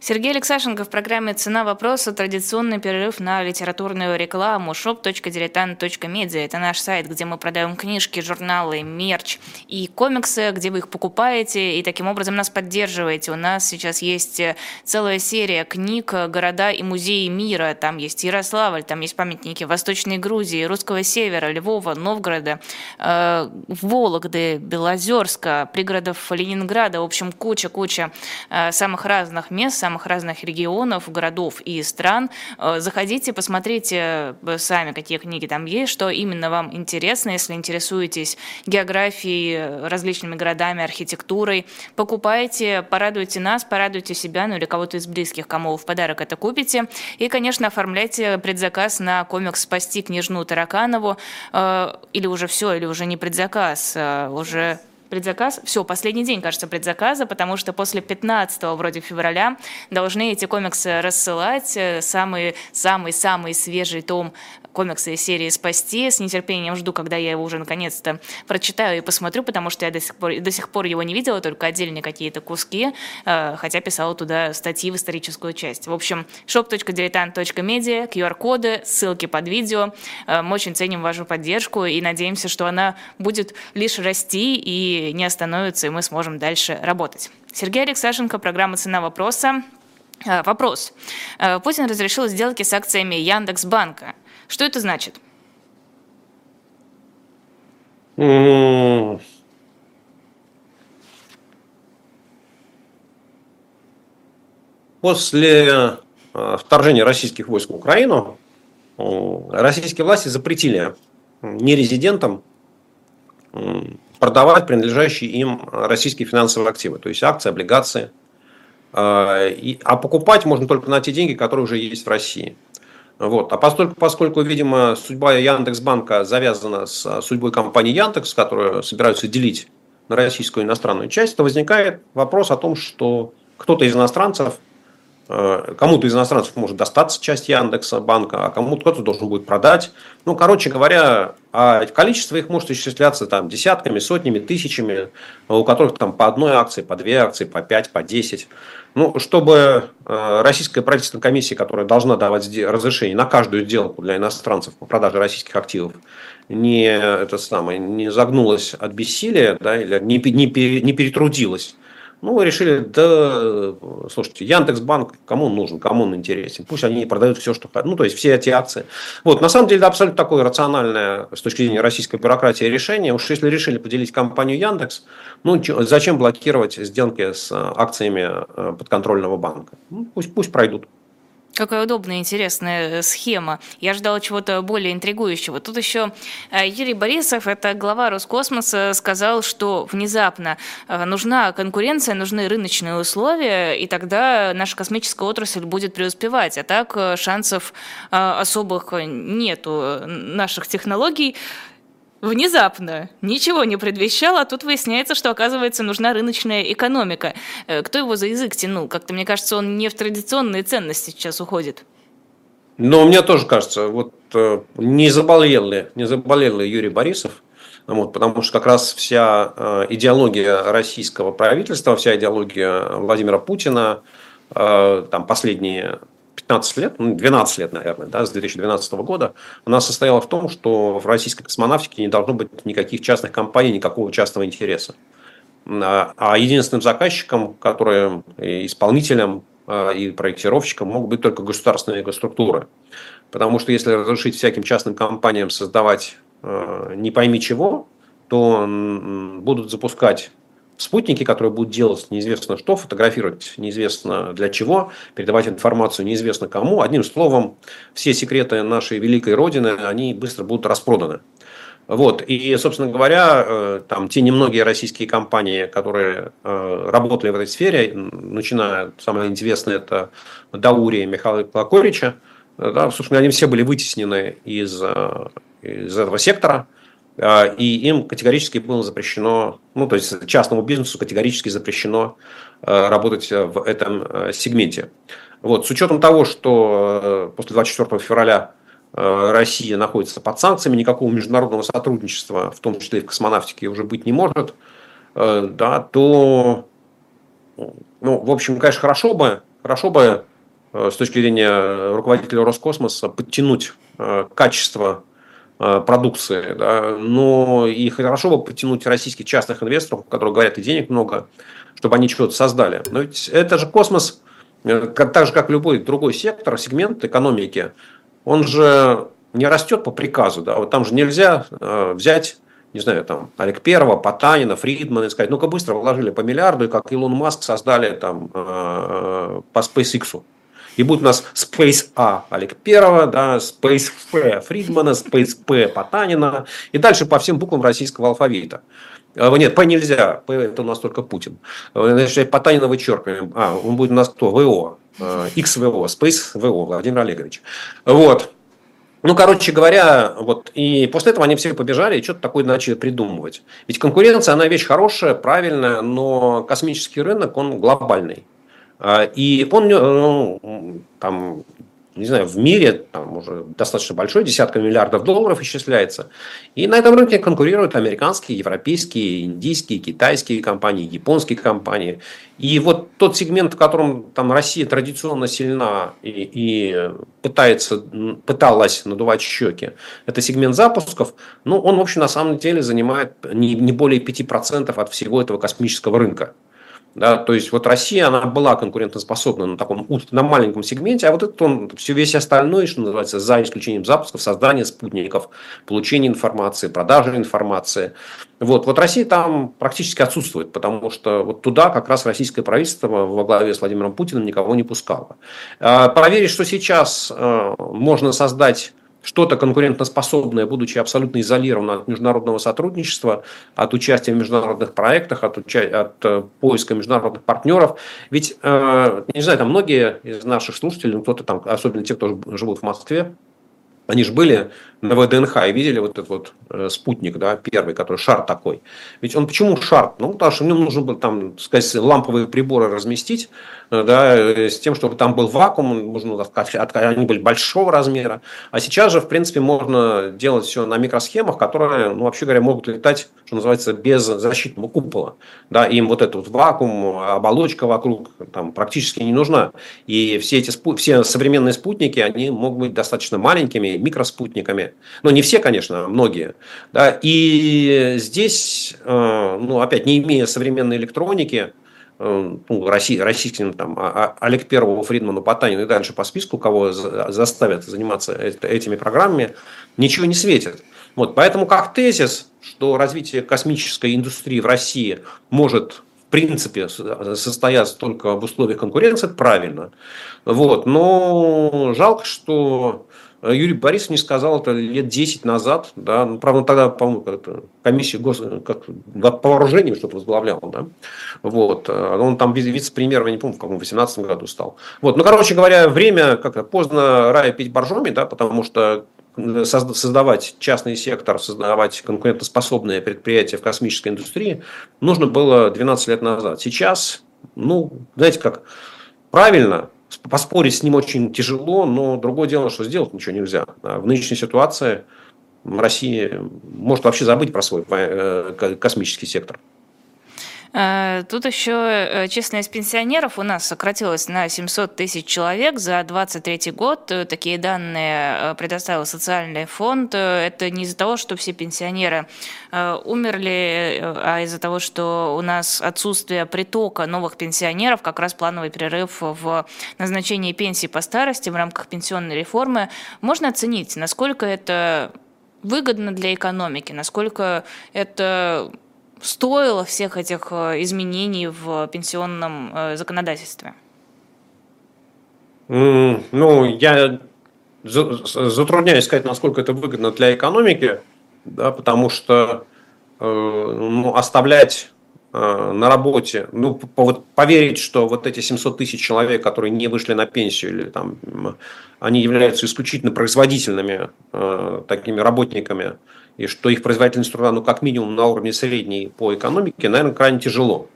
Сергей Алексашенко в программе «Цена вопроса» традиционный перерыв на литературную рекламу shop.diletant.media. Это наш сайт, где мы продаем книжки, журналы, мерч и комиксы, где вы их покупаете и таким образом нас поддерживаете. У нас сейчас есть э, целая серия книг «Города и музеи мира». Там есть Ярославль, там есть памятники Восточной Грузии, Русского Севера, Львова, Новгорода, э, Вологды, Белозерска, пригородов Ленинграда. В общем, куча-куча э, самых разных мест, самых разных регионов, городов и стран. Э, заходите, посмотрите э, сами, какие книги там есть, что именно вам интересно, если интересуетесь географией, различными городами, архитектурой. Покупайте, порадуйте нас, порадуйте себя, ну или кого-то из близких, кому в подарок это купите. И, конечно, оформляйте предзаказ на комикс «Спасти княжну Тараканову». Э, или уже все, или уже не предзаказ, уже предзаказ. Все, последний день, кажется, предзаказа, потому что после 15 вроде февраля должны эти комиксы рассылать. Самый-самый-самый свежий том комикса из серии «Спасти». С нетерпением жду, когда я его уже наконец-то прочитаю и посмотрю, потому что я до сих пор, до сих пор его не видела, только отдельные какие-то куски, э, хотя писала туда статьи в историческую часть. В общем, shop.diletant.media, QR-коды, ссылки под видео. Э, мы очень ценим вашу поддержку и надеемся, что она будет лишь расти и не остановится, и мы сможем дальше работать. Сергей Алексашенко, программа «Цена вопроса». Э, вопрос. Путин разрешил сделки с акциями Яндекс.Банка. Что это значит? После э, вторжения российских войск в Украину российские власти запретили нерезидентам продавать принадлежащие им российские финансовые активы, то есть акции, облигации. А, а покупать можно только на те деньги, которые уже есть в России. Вот. А поскольку, поскольку, видимо, судьба Яндекс.Банка завязана с судьбой компании Яндекс, которую собираются делить на российскую и иностранную часть, то возникает вопрос о том, что кто-то из иностранцев кому-то из иностранцев может достаться часть Яндекса банка, а кому-то кто-то должен будет продать. Ну, короче говоря, а количество их может исчисляться там десятками, сотнями, тысячами, у которых там по одной акции, по две акции, по пять, по десять. Ну, чтобы э, российская правительственная комиссия, которая должна давать разрешение на каждую сделку для иностранцев по продаже российских активов, не, это самое, не загнулась от бессилия да, или не, не, не перетрудилась ну, решили, да, слушайте, Яндекс.Банк, кому он нужен, кому он интересен, пусть они продают все, что хотят, ну, то есть все эти акции. Вот, на самом деле, это абсолютно такое рациональное с точки зрения российской бюрократии решение. Уж если решили поделить компанию Яндекс, ну, зачем блокировать сделки с акциями э, подконтрольного банка? Ну, пусть, пусть пройдут. Какая удобная, интересная э, схема. Я ждала чего-то более интригующего. Тут еще э, Юрий Борисов, это глава Роскосмоса, сказал, что внезапно э, нужна конкуренция, нужны рыночные условия, и тогда наша космическая отрасль будет преуспевать. А так шансов особых нету наших технологий внезапно, ничего не предвещало, а тут выясняется, что, оказывается, нужна рыночная экономика. Э, кто его за язык тянул? Как-то, мне кажется, он не в традиционные ценности сейчас уходит. Но мне тоже кажется, вот э, не заболел ли, не заболел ли Юрий Борисов, вот, потому что как раз вся э, идеология российского правительства, вся идеология Владимира Путина, там последние 15 лет, ну, 12 лет, наверное, да, с 2012 года, она состояла в том, что в российской космонавтике не должно быть никаких частных компаний, никакого частного интереса. А, а единственным заказчиком, который исполнителем а, и проектировщиком могут быть только государственные структуры. Потому что если разрешить всяким частным компаниям создавать а, не пойми чего, то будут запускать спутники, которые будут делать неизвестно что, фотографировать неизвестно для чего, передавать информацию неизвестно кому. Одним словом, все секреты нашей великой Родины, они быстро будут распроданы. Вот. И, собственно говоря, э, там те немногие российские компании, которые э, работали в этой сфере, начиная, самое интересное, это Даурия Михаила Плакорича, э, да, собственно, они все были вытеснены из, из этого сектора. А, и им категорически было запрещено, ну, то есть частному бизнесу категорически запрещено а, работать в этом а, сегменте. Вот, с учетом того, что после 24 февраля Россия находится под санкциями, никакого международного сотрудничества, в том числе и в космонавтике, уже быть не может, да, то, ну, в общем, конечно, хорошо бы, хорошо бы с точки зрения руководителя Роскосмоса подтянуть качество Э, продукции. Да. Но и хорошо бы потянуть российских частных инвесторов, у которых говорят и денег много, чтобы они что-то создали. Но ведь это же космос, э, так же как любой другой сектор, сегмент экономики, он же не растет по приказу. Да. Вот там же нельзя э, взять не знаю, там, Олег Первого, Потанина, Фридмана и сказать, ну-ка быстро вложили по миллиарду, и как Илон Маск создали там по SpaceX. И будет у нас Space A Олег Первого, да, Space F Фридмана, Space P Потанина и дальше по всем буквам российского алфавита. А, нет, П нельзя, П это у нас только Путин. А, значит, Потанина вычеркиваем. А, он будет у нас кто? ВО. XVO, Space ВО, Владимир Олегович. Вот. Ну, короче говоря, вот и после этого они все побежали и что-то такое начали придумывать. Ведь конкуренция, она вещь хорошая, правильная, но космический рынок, он глобальный. А, и он, ну, там, не знаю, в мире там уже достаточно большой, десятка миллиардов долларов исчисляется. И на этом рынке конкурируют американские, европейские, индийские, китайские компании, японские компании. И вот тот сегмент, в котором там Россия традиционно сильна и, и пытается, пыталась надувать щеки, это сегмент запусков, ну, он, в общем, на самом деле занимает не, не более 5% от всего этого космического рынка. Да, то есть вот Россия, она была конкурентоспособна на таком на маленьком сегменте, а вот этот он, все весь остальной, что называется, за исключением запусков, создания спутников, получения информации, продажи информации. Вот, вот Россия там практически отсутствует, потому что вот туда как раз российское правительство во главе с Владимиром Путиным никого не пускало. А, проверить, что сейчас э, можно создать что-то конкурентоспособное, будучи абсолютно изолированным от международного сотрудничества, от участия в международных проектах, от, уча... от э, поиска международных партнеров. Ведь, э, не знаю, там многие из наших слушателей, ну, кто-то там, особенно те, кто живут в Москве, они же были на ВДНХ и видели вот этот вот э, спутник, да, первый, который шар такой. Ведь он почему шар? Ну, потому что в нем нужно было там, сказать, ламповые приборы разместить, э, да, э, с тем, чтобы там был вакуум, нужно сказать, они были большого размера. А сейчас же, в принципе, можно делать все на микросхемах, которые, ну, вообще говоря, могут летать, что называется, без защитного купола. Да, им вот этот вот вакуум, оболочка вокруг там практически не нужна. И все эти все современные спутники, они могут быть достаточно маленькими, микроспутниками. Ну, не все, конечно, а многие. Да? И здесь, э, ну, опять, не имея современной электроники, э, ну, российским там, а, а, Олег Первого, Фридману, Потанину и дальше по списку, кого заставят заниматься этими программами, ничего не светит. Вот, поэтому как тезис, что развитие космической индустрии в России может в принципе состояться только в условиях конкуренции, правильно. Вот, но жалко, что Юрий Борисович не сказал это лет 10 назад, да, ну, правда, тогда, по-моему, как комиссию гос... как, по вооружениям что-то возглавлял, да, вот, э, он там вице-премьер, я не помню, в каком 18 году стал. Вот, ну, короче говоря, время, как поздно рая пить боржоми, да, потому что создавать частный сектор, создавать конкурентоспособные предприятия в космической индустрии нужно было 12 лет назад. Сейчас, ну, знаете как, правильно, Поспорить с ним очень тяжело, но другое дело, что сделать ничего нельзя. А в нынешней ситуации Россия может вообще забыть про свой э, космический сектор. Э, тут еще э, численность пенсионеров у нас сократилась на 700 тысяч человек за 2023 год. Э, такие данные предоставил социальный фонд. Это не из-за того, что все пенсионеры умерли, а из-за того, что у нас отсутствие притока новых пенсионеров, как раз плановый перерыв в назначении пенсии по старости в рамках пенсионной реформы. Можно оценить, насколько это выгодно для экономики, насколько это стоило всех этих э, изменений в пенсионном э, законодательстве? Ну, я затрудняюсь сказать, насколько это выгодно для экономики, да, потому что э, ну, оставлять на работе, ну, поверить, что вот эти 700 тысяч человек, которые не вышли на пенсию, или там, они являются исключительно производительными такими работниками, и что их производительность труда, ну, как минимум на уровне средней по экономике, наверное, крайне тяжело.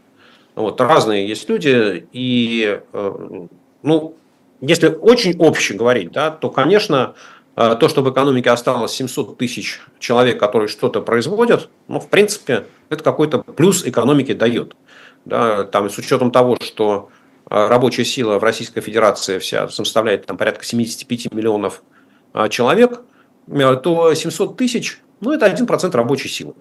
Вот, разные есть люди, и, э, ну, если очень общий говорить, да, то, конечно, э, то, что в экономике осталось 700 тысяч человек, которые что-то производят, ну, в принципе, это какой-то плюс экономике дает. Да, там, с учетом того, что э, рабочая сила в Российской Федерации вся составляет там, порядка 75 миллионов человек, то 700 тысяч ну, это 1% рабочей силы.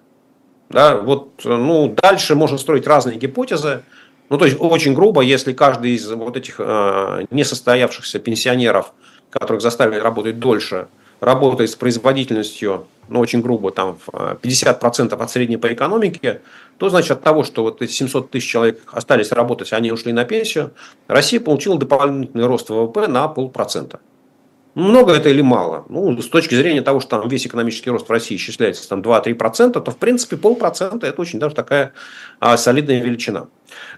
Да, вот, ну, дальше можно строить разные гипотезы. Ну, то есть, очень грубо, если каждый из вот этих э, несостоявшихся пенсионеров, которых заставили работать дольше, работает с производительностью, ну, очень грубо, там, 50% от средней по экономике, то, значит, от того, что вот эти 700 тысяч человек остались работать, они ушли на пенсию, Россия получила дополнительный рост ВВП на полпроцента. Много это или мало? Ну, с точки зрения того, что там весь экономический рост в России исчисляется там 2-3%, то в принципе полпроцента это очень даже такая а, солидная величина.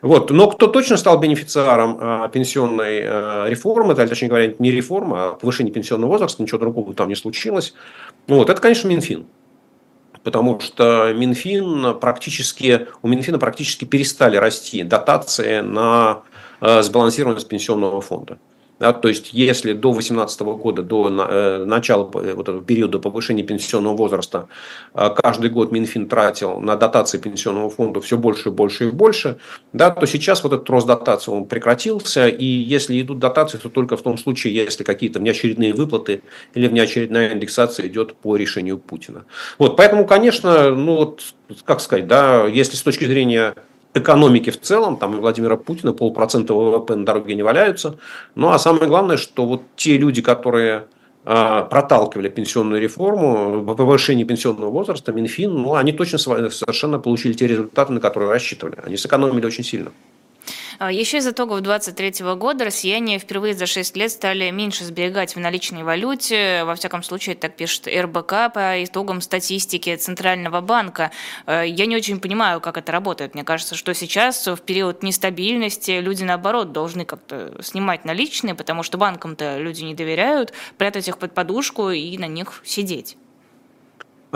Вот. Но кто точно стал бенефициаром а, пенсионной а, реформы, это, точнее говоря, не реформа, а повышение пенсионного возраста, ничего другого там не случилось. Вот. Это, конечно, Минфин. Потому что Минфин практически, у Минфина практически перестали расти дотации на а, сбалансированность пенсионного фонда. Да, то есть, если до 2018 года, до э, начала э, вот этого периода повышения пенсионного возраста, э, каждый год Минфин тратил на дотации пенсионного фонда все больше и больше и больше, да, то сейчас вот этот рост дотаций он прекратился, и если идут дотации, то только в том случае, если какие-то внеочередные выплаты или внеочередная индексация идет по решению Путина. Вот, поэтому, конечно, ну вот, как сказать, да, если с точки зрения экономики в целом, там и Владимира Путина полпроцента ВВП на дороге не валяются. Ну а самое главное, что вот те люди, которые а, проталкивали пенсионную реформу, повышение пенсионного возраста, Минфин, ну, они точно совершенно получили те результаты, на которые рассчитывали. Они сэкономили очень сильно. А, Еще из итогов 2023 года россияне впервые за 6 лет стали меньше сберегать в наличной валюте. Во всяком случае, так пишет РБК по итогам статистики Центрального банка. А, я не очень понимаю, как это работает. Мне кажется, что сейчас в период нестабильности люди, наоборот, должны как-то снимать наличные, потому что банкам-то люди не доверяют, прятать их под подушку и на них сидеть.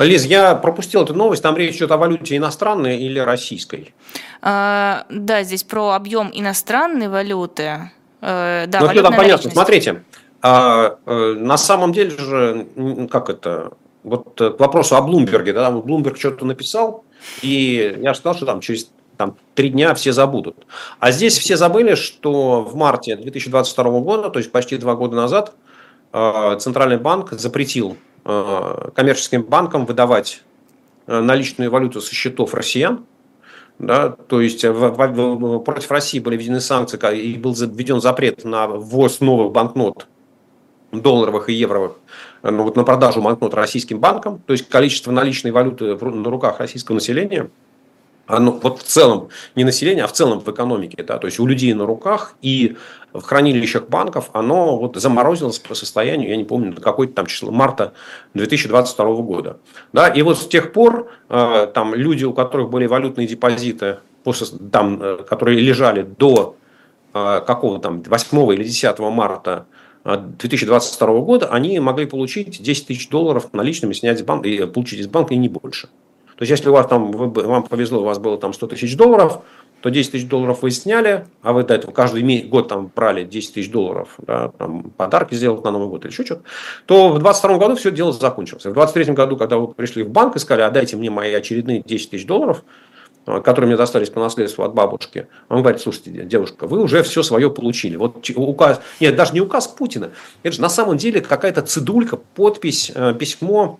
Лиз, я пропустил эту новость. Там речь идет о валюте иностранной или российской? А, да, здесь про объем иностранной валюты. А, да, ну, там понятно. Смотрите, а, а, на самом деле же, как это, вот э, к вопросу о Блумберге, да, Блумберг что-то написал, и я сказал, что там через там, три дня все забудут. А здесь все забыли, что в марте 2022 года, то есть почти два года назад, Центральный банк запретил Э, коммерческим банкам выдавать э, наличную валюту со счетов россиян. Да, то есть в, в, против России были введены санкции и был введен запрет на ввоз новых банкнот долларовых и евровых ну, вот на продажу банкнот российским банкам. То есть количество наличной валюты на руках российского населения – оно вот в целом, не население, а в целом в экономике, да, то есть у людей на руках и в хранилищах банков, оно вот заморозилось по состоянию, я не помню, до какой-то там число, марта 2022 года. Да, и вот с тех пор э, там люди, у которых были валютные депозиты, после, там, э, которые лежали до э, какого там 8 или 10 марта 2022 э, года, они могли получить 10 тысяч долларов наличными, снять с банка, и получить из банка и не больше. То есть, если у вас там, вам повезло, у вас было там 100 тысяч долларов, то 10 тысяч долларов вы сняли, а вы до этого каждый год там брали 10 тысяч долларов, да, там, подарки сделать на Новый год или еще что-то, то в 2022 году все дело закончилось. В 2023 году, когда вы пришли в банк и сказали, отдайте мне мои очередные 10 тысяч долларов, а, которые мне достались по наследству от бабушки. Он говорит, слушайте, девушка, вы уже все свое получили. Вот указ, нет, даже не указ Путина, это же на самом деле какая-то цедулька, подпись, э, письмо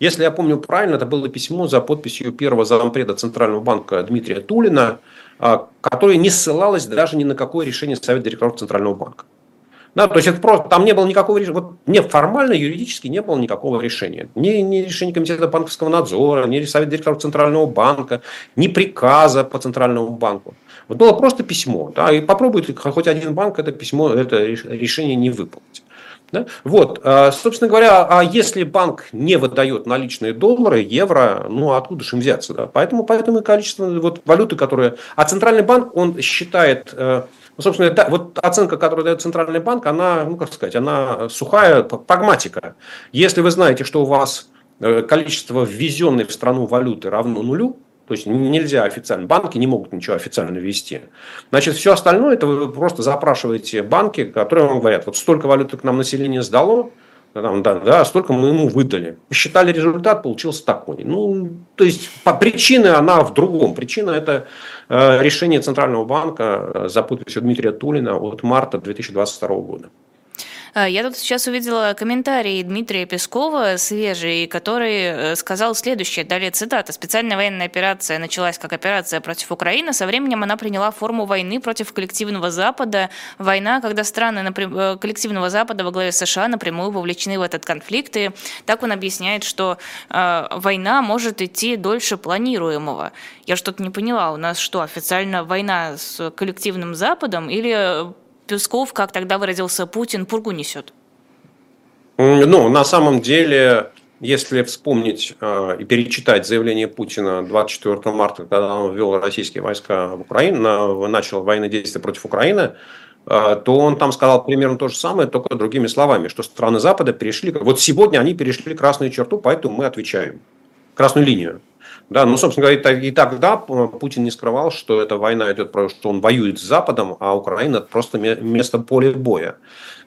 если я помню правильно, это было письмо за подписью первого зампреда Центрального банка Дмитрия Тулина, а, которое не ссылалось даже ни на какое решение Совета директоров Центрального банка. Да, то есть это просто, там не было никакого решения, вот не формально, юридически не было никакого решения. Ни, ни решения Комитета банковского надзора, ни Совета директоров Центрального банка, ни приказа по Центральному банку. Вот было просто письмо. Да, и попробует хоть один банк это письмо, это решение не выполнить. Да? Вот, а, собственно говоря, а если банк не выдает наличные доллары, евро, ну откуда же им взяться? Да? Поэтому, поэтому и количество вот, валюты, которые... А Центральный банк, он считает, э, ну, собственно, да, вот оценка, которую дает Центральный банк, она, ну как сказать, она сухая прагматика. Если вы знаете, что у вас э, количество ввезенной в страну валюты равно нулю, то есть нельзя официально, банки не могут ничего официально вести. Значит, все остальное, это вы просто запрашиваете банки, которые вам говорят, вот столько валюты к нам население сдало, там, да, да, столько мы ему выдали. Посчитали результат, получился такой. Ну, то есть, по причине она в другом. Причина это э, решение Центрального банка э, за подписью Дмитрия Тулина от марта 2022 года. А, я тут сейчас увидела комментарий Дмитрия Пескова, свежий, который э, сказал следующее, далее цитата. «Специальная военная операция началась как операция против Украины, со временем она приняла форму войны против коллективного Запада. Война, когда страны э, коллективного Запада во главе США напрямую вовлечены в этот конфликт». И так он объясняет, что э, война может идти дольше планируемого. Я что-то не поняла, у нас что, официально война с коллективным Западом или Песков, как тогда выразился Путин, пургу несет? Ну, на самом деле, если вспомнить э, и перечитать заявление Путина 24 марта, когда он ввел российские войска в Украину, начал военные действия против Украины, э, то он там сказал примерно то же самое, только другими словами, что страны Запада перешли, вот сегодня они перешли красную черту, поэтому мы отвечаем, красную линию. Да, ну, собственно говоря, и тогда Путин не скрывал, что эта война идет, что он воюет с Западом, а Украина это просто место поля боя.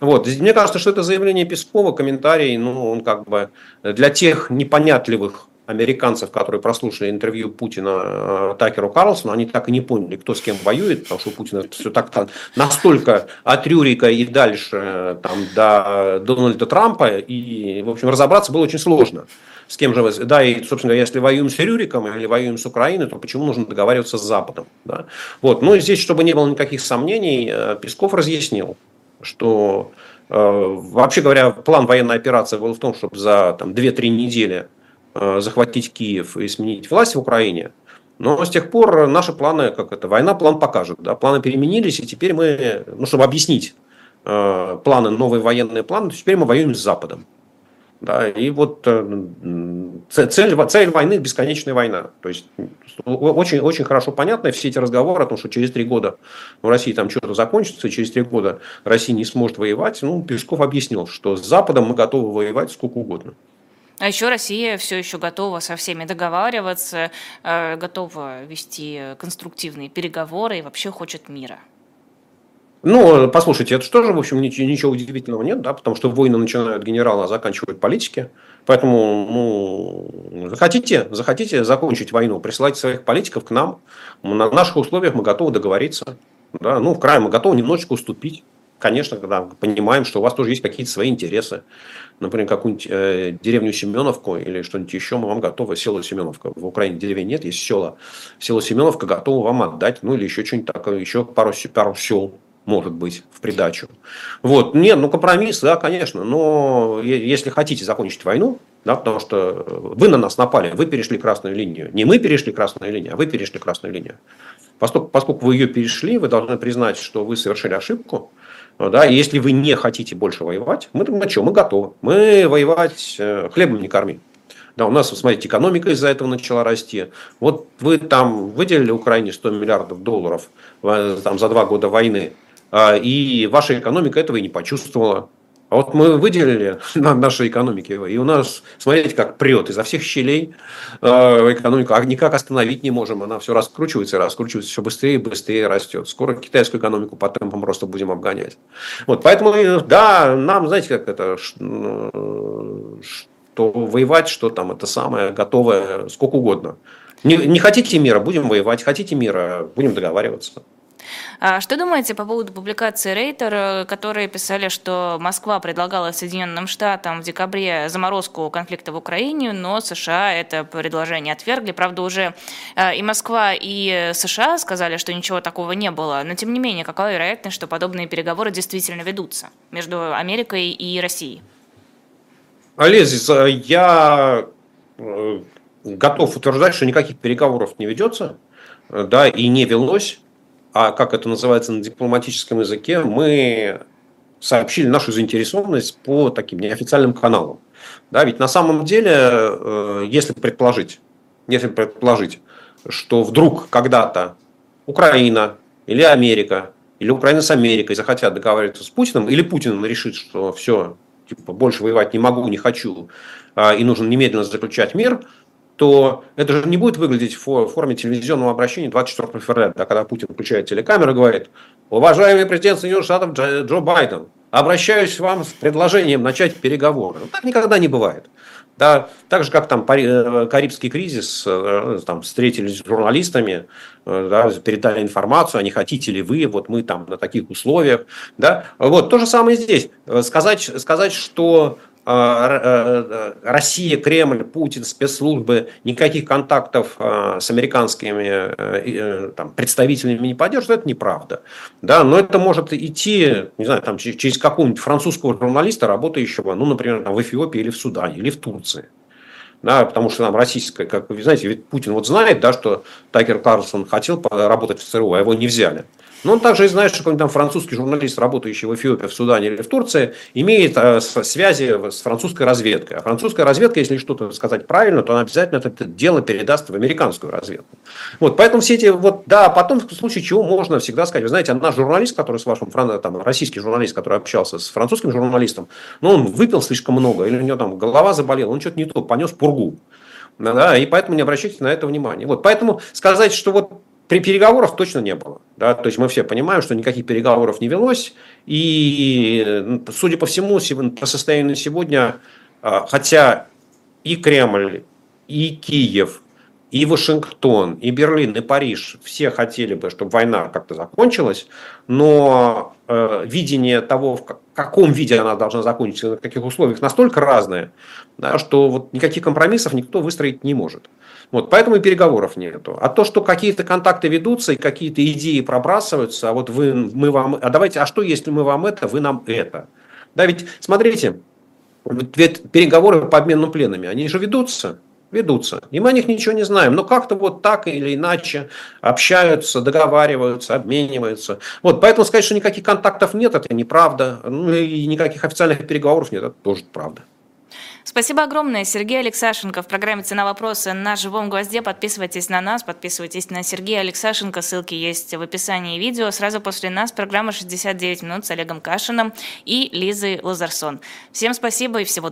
Вот. Мне кажется, что это заявление Пескова, комментарий, ну, он как бы для тех непонятливых американцев, которые прослушали интервью Путина э, Такеру Карлсону, они так и не поняли, кто с кем воюет, потому что у Путина все так настолько от Рюрика и дальше там, до Дональда Трампа, и, в общем, разобраться было очень сложно. С кем же вы... Да, и, собственно если воюем с Рюриком или воюем с Украиной, то почему нужно договариваться с Западом? Да? Вот. Ну, здесь, чтобы не было никаких сомнений, э, Песков разъяснил, что э, Вообще говоря, план военной операции был в том, чтобы за там, 2-3 недели Э, захватить Киев и сменить власть в Украине. Но с тех пор наши планы, как это, война план покажет. Да, планы переменились, и теперь мы, ну, чтобы объяснить э, планы, новые военные планы, теперь мы воюем с Западом. Да, и вот э, цель, цель войны – бесконечная война. То есть, очень, очень хорошо понятно все эти разговоры о том, что через три года в России там что-то закончится, через три года Россия не сможет воевать. Ну, Песков объяснил, что с Западом мы готовы воевать сколько угодно. А еще Россия все еще готова со всеми договариваться, э, готова вести конструктивные переговоры и вообще хочет мира. Ну, послушайте, это что же, в общем, ничего, удивительного нет, да, потому что войны начинают генералы, а заканчивают политики. Поэтому, ну, захотите, захотите закончить войну, присылайте своих политиков к нам. На наших условиях мы готовы договориться. Да, ну, в крае мы готовы немножечко уступить конечно, когда понимаем, что у вас тоже есть какие-то свои интересы. Например, какую-нибудь э, деревню Семеновку или что-нибудь еще мы вам готовы, село Семеновка. В Украине деревень нет, есть села. Село Семеновка готово вам отдать, ну или еще что-нибудь такое, еще пару, пару сел может быть, в придачу. Вот. Нет, ну компромисс, да, конечно, но если хотите закончить войну, да, потому что вы на нас напали, вы перешли красную линию. Не мы перешли красную линию, а вы перешли красную линию. Поскольку, поскольку вы ее перешли, вы должны признать, что вы совершили ошибку, да, если вы не хотите больше воевать, мы на что, мы готовы. Мы воевать э, хлебом не корми. Да, у нас, смотрите, экономика из-за этого начала расти. Вот вы там выделили Украине 100 миллиардов долларов э, там, за два года войны, и ваша экономика этого и не почувствовала. А вот мы выделили на нашей экономике, и у нас, смотрите, как прет изо всех щелей э, а никак остановить не можем. Она все раскручивается и раскручивается, все быстрее и быстрее растет. Скоро китайскую экономику по темпам просто будем обгонять. Вот, поэтому, да, нам, знаете, как это, что воевать, что там это самое, готовое, сколько угодно. Не, не хотите мира, будем воевать. Хотите мира, будем договариваться. А что думаете по поводу публикации Рейтер, э, которые писали, что Москва предлагала Соединенным Штатам в декабре заморозку конфликта в Украине, но США это предложение отвергли. Правда, уже э, и Москва, и США сказали, что ничего такого не было. Но, тем не менее, какая вероятность, что подобные переговоры действительно ведутся между Америкой и Россией? Олесь, я э, готов утверждать, что никаких переговоров не ведется, да, и не велось а как это называется на дипломатическом языке, мы сообщили нашу заинтересованность по таким неофициальным каналам. Да, ведь на самом деле, э, если предположить, если предположить, что вдруг когда-то Украина или Америка, или Украина с Америкой захотят договариваться с Путиным, или Путин решит, что все, типа, больше воевать не могу, не хочу, а, и нужно немедленно заключать мир – то это же не будет выглядеть в форме телевизионного обращения 24 февраля, да, когда Путин включает телекамеру и говорит, уважаемый президент Соединенных Штатов Джо, Байден, обращаюсь к вам с предложением начать переговоры. Ну, так никогда не бывает. Да, так же, как там э, Карибский кризис, э, там встретились с журналистами, э, да, передали информацию, а не хотите ли вы, вот мы там на таких условиях. Да. Вот, то же самое здесь. Сказать, сказать что э, Россия, Кремль, Путин, спецслужбы никаких контактов с американскими э, э, там, представителями не поддерживают, это неправда. Да, но это может идти, не знаю, там, через какого-нибудь французского журналиста, работающего, ну, например, там, в Эфиопии или в Судане, или в Турции. Да, потому что там российская, как вы знаете, ведь Путин вот знает, да, что Такер Карлсон хотел работать в ЦРУ, а его не взяли. Но он также и знает, что какой-нибудь там французский журналист, работающий в Эфиопии, в Судане или в Турции, имеет э, связи с французской разведкой. А французская разведка, если что-то сказать правильно, то она обязательно это дело передаст в американскую разведку. Вот, поэтому все эти, вот, да, потом в случае чего можно всегда сказать, вы знаете, наш журналист, который с вашим, там, российский журналист, который общался с французским журналистом, ну, он выпил слишком много, или у него там голова заболела, он что-то не то, понес пургу. Да, и поэтому не обращайте на это внимание. Вот, поэтому сказать, что вот при переговорах точно не было. Да? То есть мы все понимаем, что никаких переговоров не велось. И, судя по всему, по состоянию сегодня, а, хотя и Кремль, и Киев, и Вашингтон, и Берлин, и Париж все хотели бы, чтобы война как-то закончилась, но э, видение того, в каком виде она должна закончиться, на каких условиях, настолько разное, да, что вот никаких компромиссов никто выстроить не может. Вот, поэтому и переговоров нету. А то, что какие-то контакты ведутся и какие-то идеи пробрасываются, а вот вы, мы вам, а давайте, а что если мы вам это, вы нам это? Да, ведь смотрите, ведь переговоры по обмену пленами, они же ведутся ведутся. И мы о них ничего не знаем. Но как-то вот так или иначе общаются, договариваются, обмениваются. Вот, поэтому сказать, что никаких контактов нет, это неправда. Ну и никаких официальных переговоров нет, это тоже правда. Спасибо огромное. Сергей Алексашенко в программе «Цена вопроса» на живом гвозде. Подписывайтесь на нас, подписывайтесь на Сергея Алексашенко. Ссылки есть в описании видео. Сразу после нас программа «69 минут» с Олегом Кашиным и Лизой Лазарсон. Всем спасибо и всего доброго.